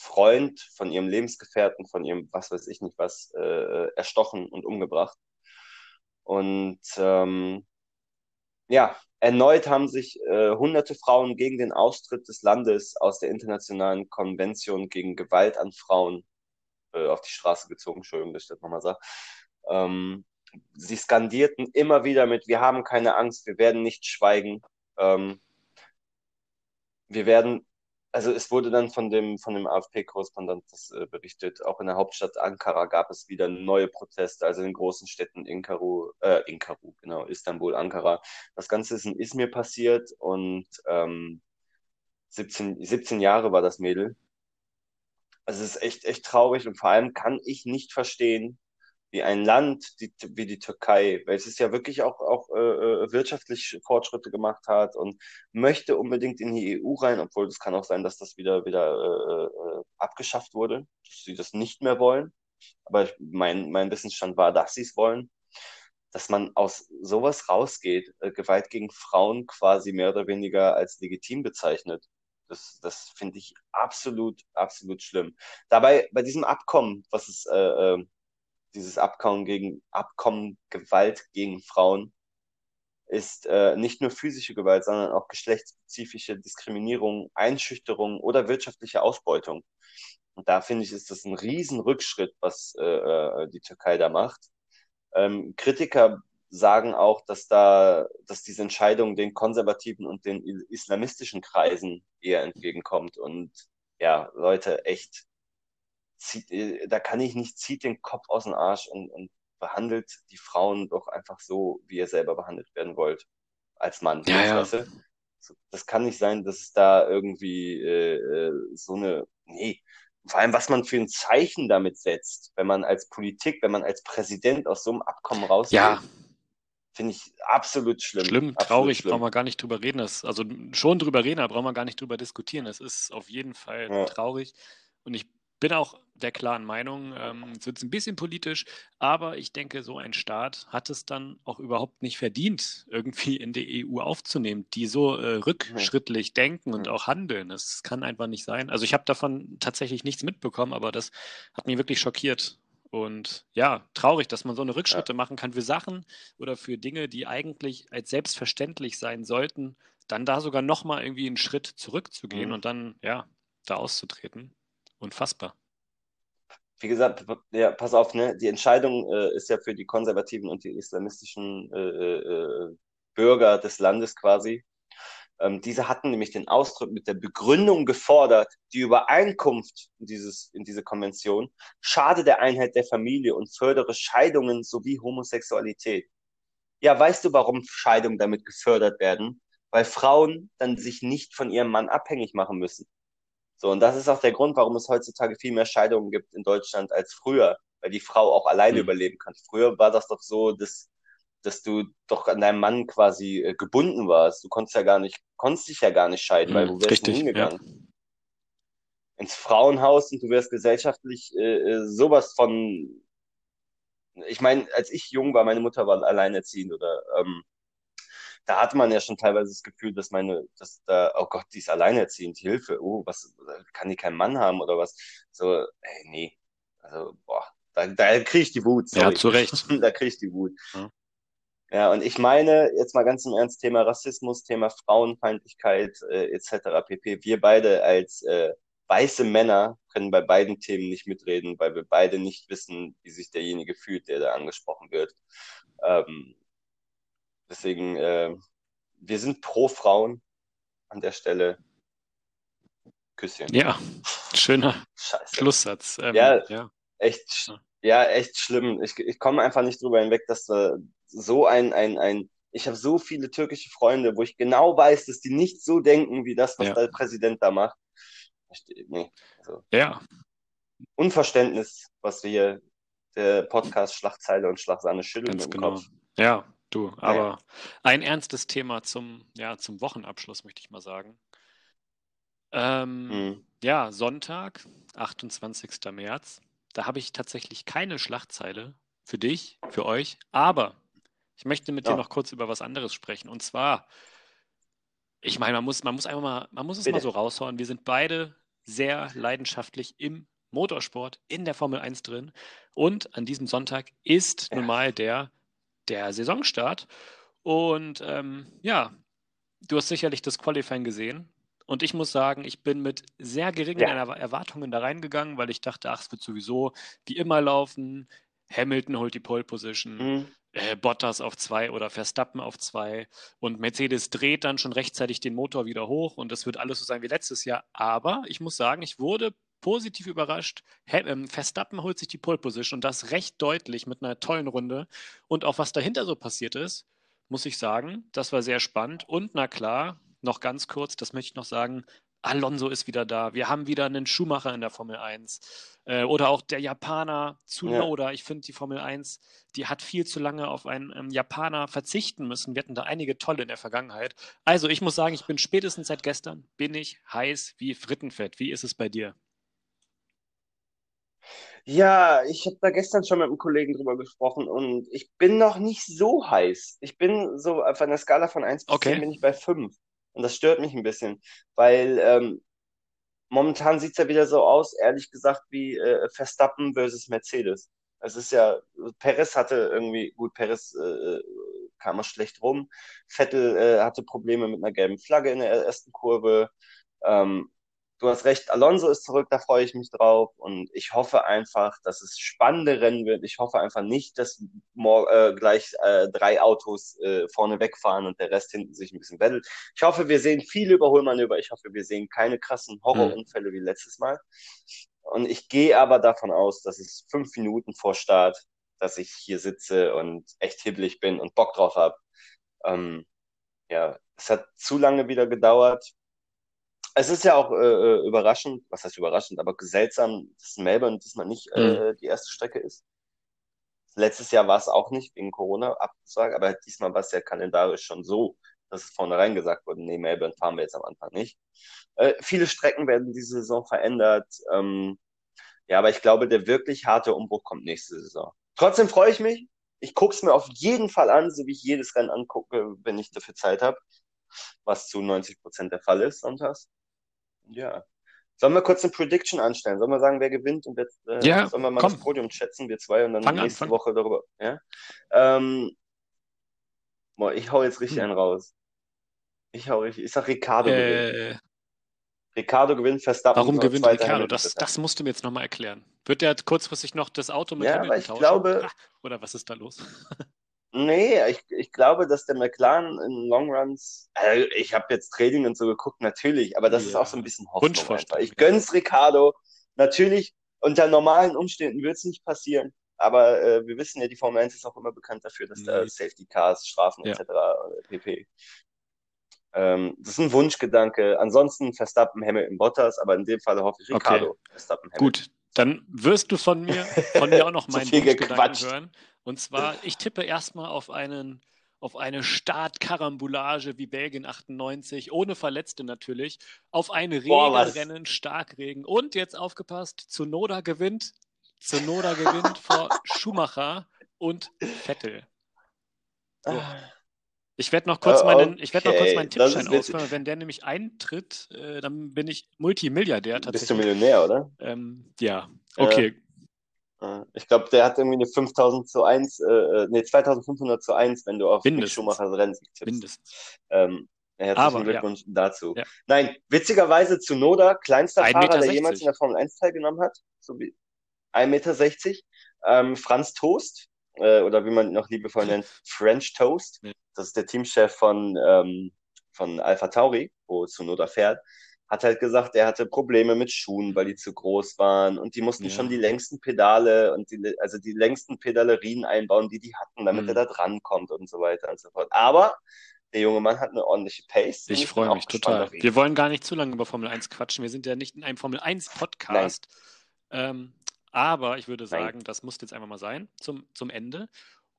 [SPEAKER 3] Freund, von ihrem Lebensgefährten, von ihrem was weiß ich nicht was, äh, erstochen und umgebracht. Und ähm, ja, erneut haben sich äh, hunderte Frauen gegen den Austritt des Landes aus der internationalen Konvention gegen Gewalt an Frauen äh, auf die Straße gezogen. Entschuldigung, dass ich das nochmal sage. Ähm, sie skandierten immer wieder mit, wir haben keine Angst, wir werden nicht schweigen. Ähm, wir werden also es wurde dann von dem, von dem AFP-Korrespondent äh, berichtet, auch in der Hauptstadt Ankara gab es wieder neue Proteste, also in großen Städten Inkaru, äh, Inkaru, genau, Istanbul, Ankara. Das Ganze ist in Izmir passiert und ähm, 17, 17 Jahre war das Mädel. Also es ist echt, echt traurig und vor allem kann ich nicht verstehen, wie ein Land die, wie die Türkei, welches ja wirklich auch, auch äh, äh, wirtschaftlich Fortschritte gemacht hat und möchte unbedingt in die EU rein, obwohl es kann auch sein, dass das wieder, wieder äh, äh, abgeschafft wurde, dass sie das nicht mehr wollen. Aber mein, mein Wissensstand war, dass sie es wollen. Dass man aus sowas rausgeht, äh, Gewalt gegen Frauen quasi mehr oder weniger als legitim bezeichnet. Das, das finde ich absolut, absolut schlimm. Dabei, bei diesem Abkommen, was es äh, äh dieses Abkommen gegen Abkommen Gewalt gegen Frauen ist äh, nicht nur physische Gewalt, sondern auch geschlechtsspezifische Diskriminierung, Einschüchterung oder wirtschaftliche Ausbeutung. Und da finde ich, ist das ein Riesenrückschritt, was äh, äh, die Türkei da macht. Ähm, Kritiker sagen auch, dass da, dass diese Entscheidung den konservativen und den islamistischen Kreisen eher entgegenkommt. Und ja, Leute, echt, zieht, äh, da kann ich nicht, zieht den Kopf aus dem Arsch und, und behandelt die Frauen doch einfach so, wie ihr selber behandelt werden wollt. Als Mann.
[SPEAKER 2] Ja, ja.
[SPEAKER 3] Das kann nicht sein, dass es da irgendwie äh, äh, so eine. Nee, vor allem, was man für ein Zeichen damit setzt, wenn man als Politik, wenn man als Präsident aus so einem Abkommen rausgeht.
[SPEAKER 2] Ja,
[SPEAKER 3] Finde ich absolut schlimm.
[SPEAKER 2] schlimm,
[SPEAKER 3] absolut
[SPEAKER 2] traurig,
[SPEAKER 3] schlimm.
[SPEAKER 2] brauchen wir gar nicht drüber reden. Das, also schon drüber reden, aber brauchen wir gar nicht drüber diskutieren. Es ist auf jeden Fall
[SPEAKER 3] Ja.
[SPEAKER 2] traurig. Und ich bin auch der klaren Meinung, ähm, es wird ein bisschen politisch, aber ich denke, so ein Staat hat es dann auch überhaupt nicht verdient, irgendwie in die EU aufzunehmen, die so äh, rückschrittlich denken und
[SPEAKER 3] Mhm.
[SPEAKER 2] auch handeln. Das kann einfach nicht sein. Also ich habe davon tatsächlich nichts mitbekommen, aber das hat mich wirklich schockiert. Und ja, traurig, dass man so eine Rückschritte machen kann für Sachen oder für Dinge, die eigentlich als selbstverständlich sein sollten, dann da sogar nochmal irgendwie einen Schritt zurückzugehen
[SPEAKER 3] Mhm.
[SPEAKER 2] und dann, ja, da auszutreten. Unfassbar.
[SPEAKER 3] Wie gesagt, ja, pass auf, ne? Die Entscheidung äh, ist ja für die konservativen und die islamistischen äh, äh, Bürger des Landes quasi. Ähm, diese hatten nämlich den Ausdruck mit der Begründung gefordert, die Übereinkunft in, dieses, in diese Konvention schade der Einheit der Familie und fördere Scheidungen sowie Homosexualität. Ja, weißt du, warum Scheidungen damit gefördert werden? Weil Frauen dann sich nicht von ihrem Mann abhängig machen müssen. So, und das ist auch der Grund, warum es heutzutage viel mehr Scheidungen gibt in Deutschland als früher, weil die Frau auch alleine
[SPEAKER 2] Hm.
[SPEAKER 3] überleben kann. Früher war das doch so, dass, dass du doch an deinem Mann quasi äh, gebunden warst. Du konntest ja gar nicht, konntest dich ja gar nicht scheiden, weil
[SPEAKER 2] Hm,
[SPEAKER 3] wo wärst du
[SPEAKER 2] richtig, ja.
[SPEAKER 3] hingegangen? Ins Frauenhaus und du wärst gesellschaftlich äh, äh, sowas von. Ich meine, als ich jung war, meine Mutter war alleinerziehend oder ähm, da hatte man ja schon teilweise das Gefühl, dass meine, dass da, oh Gott, die ist alleinerziehend, Hilfe, oh, was, kann die keinen Mann haben oder was? So, ey, nee. Also, boah, da, da kriege ich die Wut,
[SPEAKER 2] Ja,
[SPEAKER 3] sorry.
[SPEAKER 2] zu Recht. (laughs)
[SPEAKER 3] da kriege ich die Wut.
[SPEAKER 2] Ja.
[SPEAKER 3] Ja, und ich meine, jetzt mal ganz im Ernst, Thema Rassismus, Thema Frauenfeindlichkeit äh, etc. pp. Wir beide als äh, weiße Männer können bei beiden Themen nicht mitreden, weil wir beide nicht wissen, wie sich derjenige fühlt, der da angesprochen wird. Ähm, deswegen, äh, wir sind pro Frauen an der Stelle. Küsschen.
[SPEAKER 2] Ja, schöner
[SPEAKER 3] Scheiße.
[SPEAKER 2] Schlusssatz. Ähm,
[SPEAKER 3] Ja.
[SPEAKER 2] ja.
[SPEAKER 3] Echt,
[SPEAKER 2] ja,
[SPEAKER 3] echt schlimm. Ich, ich komme einfach nicht drüber hinweg, dass äh, so ein, ein, ein, ich habe so viele türkische Freunde, wo ich genau weiß, dass die nicht so denken, wie das, was
[SPEAKER 2] Ja.
[SPEAKER 3] der Präsident da macht. Ich, nee, also
[SPEAKER 2] ja,
[SPEAKER 3] Unverständnis, was wir hier, der Podcast Schlagzeile und Schlagsahne schütteln
[SPEAKER 2] ganz
[SPEAKER 3] im
[SPEAKER 2] genau.
[SPEAKER 3] Kopf.
[SPEAKER 2] Ja, du, aber ein ernstes Thema zum, ja, zum Wochenabschluss, möchte ich mal sagen. Ähm,
[SPEAKER 3] Hm.
[SPEAKER 2] Ja, Sonntag, 28. März. Da habe ich tatsächlich keine Schlagzeile für dich, für euch, aber ich möchte mit dir
[SPEAKER 3] Ja.
[SPEAKER 2] noch kurz über was anderes sprechen. Und zwar, ich meine, man muss, man muss einfach mal, man muss es
[SPEAKER 3] Bitte.
[SPEAKER 2] mal so raushauen. Wir sind beide sehr leidenschaftlich im Motorsport, in der Formel 1 drin. Und an diesem Sonntag ist
[SPEAKER 3] Ja.
[SPEAKER 2] nun mal der, der Saisonstart. Und ähm, ja, du hast sicherlich das Qualifying gesehen. Und ich muss sagen, ich bin mit sehr geringen
[SPEAKER 3] Ja.
[SPEAKER 2] Erwa- Erwartungen da reingegangen, weil ich dachte, ach, es wird sowieso wie immer laufen. Hamilton holt die Pole Position,
[SPEAKER 3] Hm.
[SPEAKER 2] äh, Bottas auf zwei oder Verstappen auf zwei und Mercedes dreht dann schon rechtzeitig den Motor wieder hoch und es wird alles so sein wie letztes Jahr. Aber ich muss sagen, ich wurde positiv überrascht. Ähm, Verstappen holt sich die Pole Position und das recht deutlich mit einer tollen Runde. Und auch was dahinter so passiert ist, muss ich sagen, das war sehr spannend. Und na klar, noch ganz kurz, das möchte ich noch sagen, Alonso ist wieder da. Wir haben wieder einen Schumacher in der Formel 1. Äh, oder auch der Japaner Tsunoda. Ich finde, die Formel 1, die hat viel zu lange auf einen ähm, Japaner verzichten müssen. Wir hatten da einige tolle in der Vergangenheit. Also, ich muss sagen, ich bin spätestens seit gestern, bin ich heiß wie Frittenfett. Wie ist es bei dir?
[SPEAKER 3] Ja, ich habe da gestern schon mit einem Kollegen drüber gesprochen und ich bin noch nicht so heiß. Ich bin so auf einer Skala von 1 bis
[SPEAKER 2] Okay.
[SPEAKER 3] 10 bin ich bei 5. Und das stört mich ein bisschen, weil ähm, momentan sieht's ja wieder so aus, ehrlich gesagt, wie äh, Verstappen versus Mercedes. Es ist ja, Perez hatte irgendwie, gut, Perez äh, kam er schlecht rum. Vettel äh, hatte Probleme mit einer gelben Flagge in der ersten Kurve. Ähm, du hast recht, Alonso ist zurück, da freue ich mich drauf. Und ich hoffe einfach, dass es spannende Rennen wird. Ich hoffe einfach nicht, dass mor äh, gleich äh, drei Autos äh, vorne wegfahren und der Rest hinten sich ein bisschen bettelt. Ich hoffe, wir sehen viele Überholmanöver. Ich hoffe, wir sehen keine krassen Horrorunfälle wie letztes Mal. Und ich gehe aber davon aus, dass es fünf Minuten vor Start, dass ich hier sitze und echt hibbelig bin und Bock drauf habe. Ähm, ja, es hat zu lange wieder gedauert. Es ist ja auch äh, äh, überraschend, was heißt überraschend, aber seltsam, dass Melbourne diesmal nicht äh, die erste Strecke ist. Letztes Jahr war es auch nicht wegen Corona abgesagt, aber diesmal war es ja kalendarisch schon so, dass es vornherein gesagt wurde, nee, Melbourne fahren wir jetzt am Anfang nicht. Äh, viele Strecken werden diese Saison verändert. Ähm, ja, aber ich glaube, der wirklich harte Umbruch kommt nächste Saison. Trotzdem freue ich mich. Ich gucke es mir auf jeden Fall an, so wie ich jedes Rennen angucke, wenn ich dafür Zeit habe, was zu 90 Prozent der Fall ist sonntags. Ja. Sollen wir kurz eine Prediction anstellen? Sollen wir sagen, wer gewinnt und jetzt äh,
[SPEAKER 2] Ja,
[SPEAKER 3] sollen wir mal
[SPEAKER 2] komm.
[SPEAKER 3] das Podium schätzen, wir zwei, und dann
[SPEAKER 2] Fang an,
[SPEAKER 3] nächste
[SPEAKER 2] fang.
[SPEAKER 3] Woche darüber. Ja? Ähm, boah, ich hau jetzt richtig
[SPEAKER 2] Hm.
[SPEAKER 3] einen raus. Ich hau richtig. Ich sag Ricardo gewinnt.
[SPEAKER 2] Äh,
[SPEAKER 3] Ricardo gewinnt, Verstappen
[SPEAKER 2] warum gewinnt Ricardo? Das, das musst du mir jetzt nochmal erklären. Wird der kurzfristig noch das Auto mit
[SPEAKER 3] Ja,
[SPEAKER 2] Hamilton
[SPEAKER 3] ich
[SPEAKER 2] tauschen?
[SPEAKER 3] glaube-
[SPEAKER 2] Ah, Oder was ist da los? (laughs)
[SPEAKER 3] Nee, ich, ich glaube, dass der McLaren in Longruns, äh, ich habe jetzt Training und so geguckt, natürlich, aber das ist
[SPEAKER 2] Ja.
[SPEAKER 3] auch so ein bisschen Hoffnung Ich gönn's Ricardo. Natürlich, unter normalen Umständen wird's nicht passieren, aber äh, wir wissen ja, die Formel 1 ist auch immer bekannt dafür, dass da
[SPEAKER 2] Nee.
[SPEAKER 3] Safety Cars, Strafen
[SPEAKER 2] Ja.
[SPEAKER 3] etc. äh, pp. Ähm, das ist ein Wunschgedanke. Ansonsten Verstappen, Hamilton, Bottas, aber in dem Fall hoffe ich
[SPEAKER 2] Okay.
[SPEAKER 3] Ricardo, Verstappen, Hamilton.
[SPEAKER 2] Gut, dann wirst du von mir, von mir auch noch (laughs) meinen Wunschgedanken hören. Und zwar, ich tippe erstmal auf einen, auf eine Startkarambolage wie Belgien 98, ohne Verletzte natürlich, auf ein Regenrennen, Starkregen und jetzt aufgepasst, Zunoda gewinnt, Zunoda gewinnt (laughs) vor Schumacher und Vettel. So. Ich werde noch kurz
[SPEAKER 3] Äh,
[SPEAKER 2] meinen, ich werde noch kurz
[SPEAKER 3] okay,
[SPEAKER 2] meinen Tippschein ausfüllen. Wenn der nämlich eintritt, äh, dann bin ich Multimilliardär
[SPEAKER 3] Bist du
[SPEAKER 2] tatsächlich.
[SPEAKER 3] Millionär, oder?
[SPEAKER 2] Ähm, ja,
[SPEAKER 3] Ja.
[SPEAKER 2] okay.
[SPEAKER 3] Äh, Ich glaube, der hat irgendwie eine 5000 zu 1, äh, äh, nee, 2500 zu 1, wenn du auf
[SPEAKER 2] Mindestens.
[SPEAKER 3] Schumachers Rennsieg tippst.
[SPEAKER 2] Mindestens.
[SPEAKER 3] Ähm, herzlichen
[SPEAKER 2] Aber, ja.
[SPEAKER 3] Glückwunsch dazu.
[SPEAKER 2] Ja.
[SPEAKER 3] Nein, witzigerweise zu Noda, kleinster
[SPEAKER 2] 1,60
[SPEAKER 3] Fahrer, der jemals in der Formel 1 teilgenommen hat, so wie 1,60 Meter. Ähm, Franz Toast, äh, oder wie man ihn noch liebevoll nennt, (laughs) French Toast.
[SPEAKER 2] Ja.
[SPEAKER 3] Das ist der Teamchef von, ähm, von Alpha Tauri, wo Tsunoda fährt. Hat halt gesagt, er hatte Probleme mit Schuhen, weil die zu groß waren und die mussten
[SPEAKER 2] Ja.
[SPEAKER 3] schon die längsten Pedale und die, also die längsten Pedalerien einbauen, die die hatten, damit
[SPEAKER 2] Mhm.
[SPEAKER 3] er da dran kommt und so weiter und so fort. Aber der junge Mann hat eine ordentliche Pace.
[SPEAKER 2] Ich freue mich total. Wir wollen gar nicht zu lange über Formel 1 quatschen. Wir sind ja nicht in einem Formel 1 Podcast. Ähm, aber ich würde
[SPEAKER 3] Nein.
[SPEAKER 2] sagen, das muss jetzt einfach mal sein zum, zum Ende.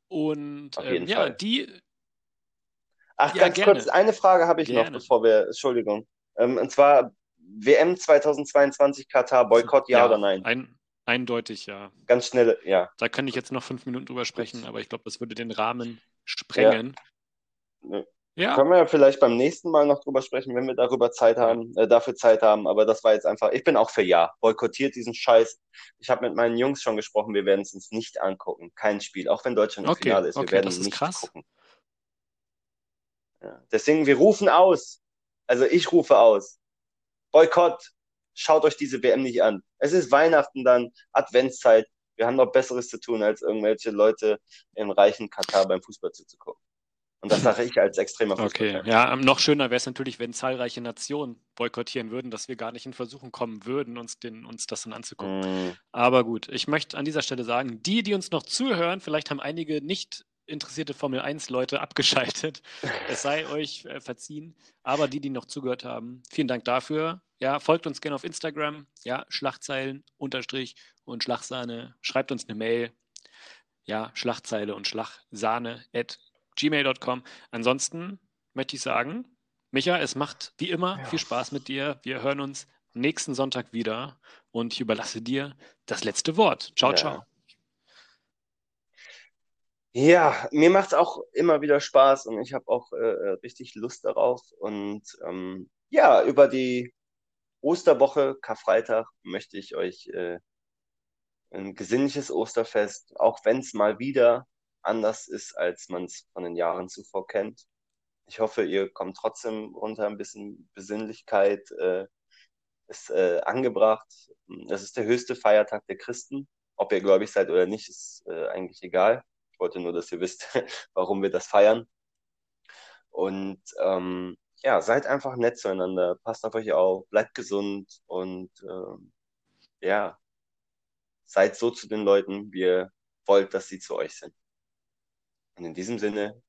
[SPEAKER 2] Und ähm, ja,
[SPEAKER 3] Fall.
[SPEAKER 2] die,
[SPEAKER 3] Ach,
[SPEAKER 2] Ja,
[SPEAKER 3] ganz
[SPEAKER 2] gerne.
[SPEAKER 3] kurz, eine Frage habe ich noch,
[SPEAKER 2] Gerne.
[SPEAKER 3] bevor wir, Entschuldigung. Ähm, und zwar WM 2022 Katar, Boykott, ja, oder nein?
[SPEAKER 2] Ein, eindeutig ja.
[SPEAKER 3] Ganz schnell, ja.
[SPEAKER 2] Da kann ich jetzt noch fünf Minuten drüber sprechen, aber ich glaube, das würde den Rahmen sprengen.
[SPEAKER 3] Ja.
[SPEAKER 2] Ja,
[SPEAKER 3] Können wir ja vielleicht beim nächsten Mal noch drüber sprechen, wenn wir darüber Zeit haben, äh, dafür Zeit haben. Aber das war jetzt einfach, ich bin auch für Ja. Boykottiert diesen Scheiß. Ich habe mit meinen Jungs schon gesprochen, wir werden es uns nicht angucken. Kein Spiel, auch wenn Deutschland im
[SPEAKER 2] Okay,
[SPEAKER 3] Finale ist. Wir
[SPEAKER 2] okay,
[SPEAKER 3] werden
[SPEAKER 2] das ist
[SPEAKER 3] nicht
[SPEAKER 2] krass.
[SPEAKER 3] gucken. Ja. Deswegen, wir rufen aus. Also ich rufe aus. Boykott. Schaut euch diese WM nicht an. Es ist Weihnachten dann, Adventszeit. Wir haben noch Besseres zu tun, als irgendwelche Leute im reichen Katar beim Fußball zuzugucken. Und das sage ich als extremer
[SPEAKER 2] Okay,
[SPEAKER 3] Fußballfan.
[SPEAKER 2] ja, noch schöner wäre es natürlich, wenn zahlreiche Nationen boykottieren würden, dass wir gar nicht in Versuchung kommen würden, uns, den, uns das dann anzugucken.
[SPEAKER 3] Mm,
[SPEAKER 2] Aber gut, ich möchte an dieser Stelle sagen, die, die uns noch zuhören, vielleicht haben einige nicht interessierte Formel 1 Leute abgeschaltet. Es sei euch äh, verziehen. Aber die, die noch zugehört haben, vielen Dank dafür. Ja, folgt uns gerne auf Instagram. Ja, Schlachtzeilen, Unterstrich und Schlachsahne. Schreibt uns eine Mail. Ja, Schlachzeile und Schlachsahne at gmail.com. Ansonsten möchte ich sagen, Micha, es macht wie immer
[SPEAKER 3] Ja.
[SPEAKER 2] viel Spaß mit dir. Wir hören uns nächsten Sonntag wieder und ich überlasse dir das letzte Wort. Ciao,
[SPEAKER 3] Ja.
[SPEAKER 2] ciao.
[SPEAKER 3] Ja, mir macht's auch immer wieder Spaß und ich habe auch äh, äh, richtig Lust darauf. Und ähm, ja, über die Osterwoche, Karfreitag, möchte ich euch äh, ein gesinnliches Osterfest, auch wenn es mal wieder anders ist, als man es von den Jahren zuvor kennt. Ich hoffe, ihr kommt trotzdem runter, ein bisschen Besinnlichkeit äh, ist äh, angebracht. Es ist der höchste Feiertag der Christen. Ob ihr gläubig seid oder nicht, ist äh, eigentlich egal. Wollte nur, dass ihr wisst, (laughs) warum wir das feiern. Und ähm, ja, seid einfach nett zueinander, passt auf euch auf, bleibt gesund und ähm, ja, seid so zu den Leuten, wie ihr wollt, dass sie zu euch sind. Und in diesem Sinne,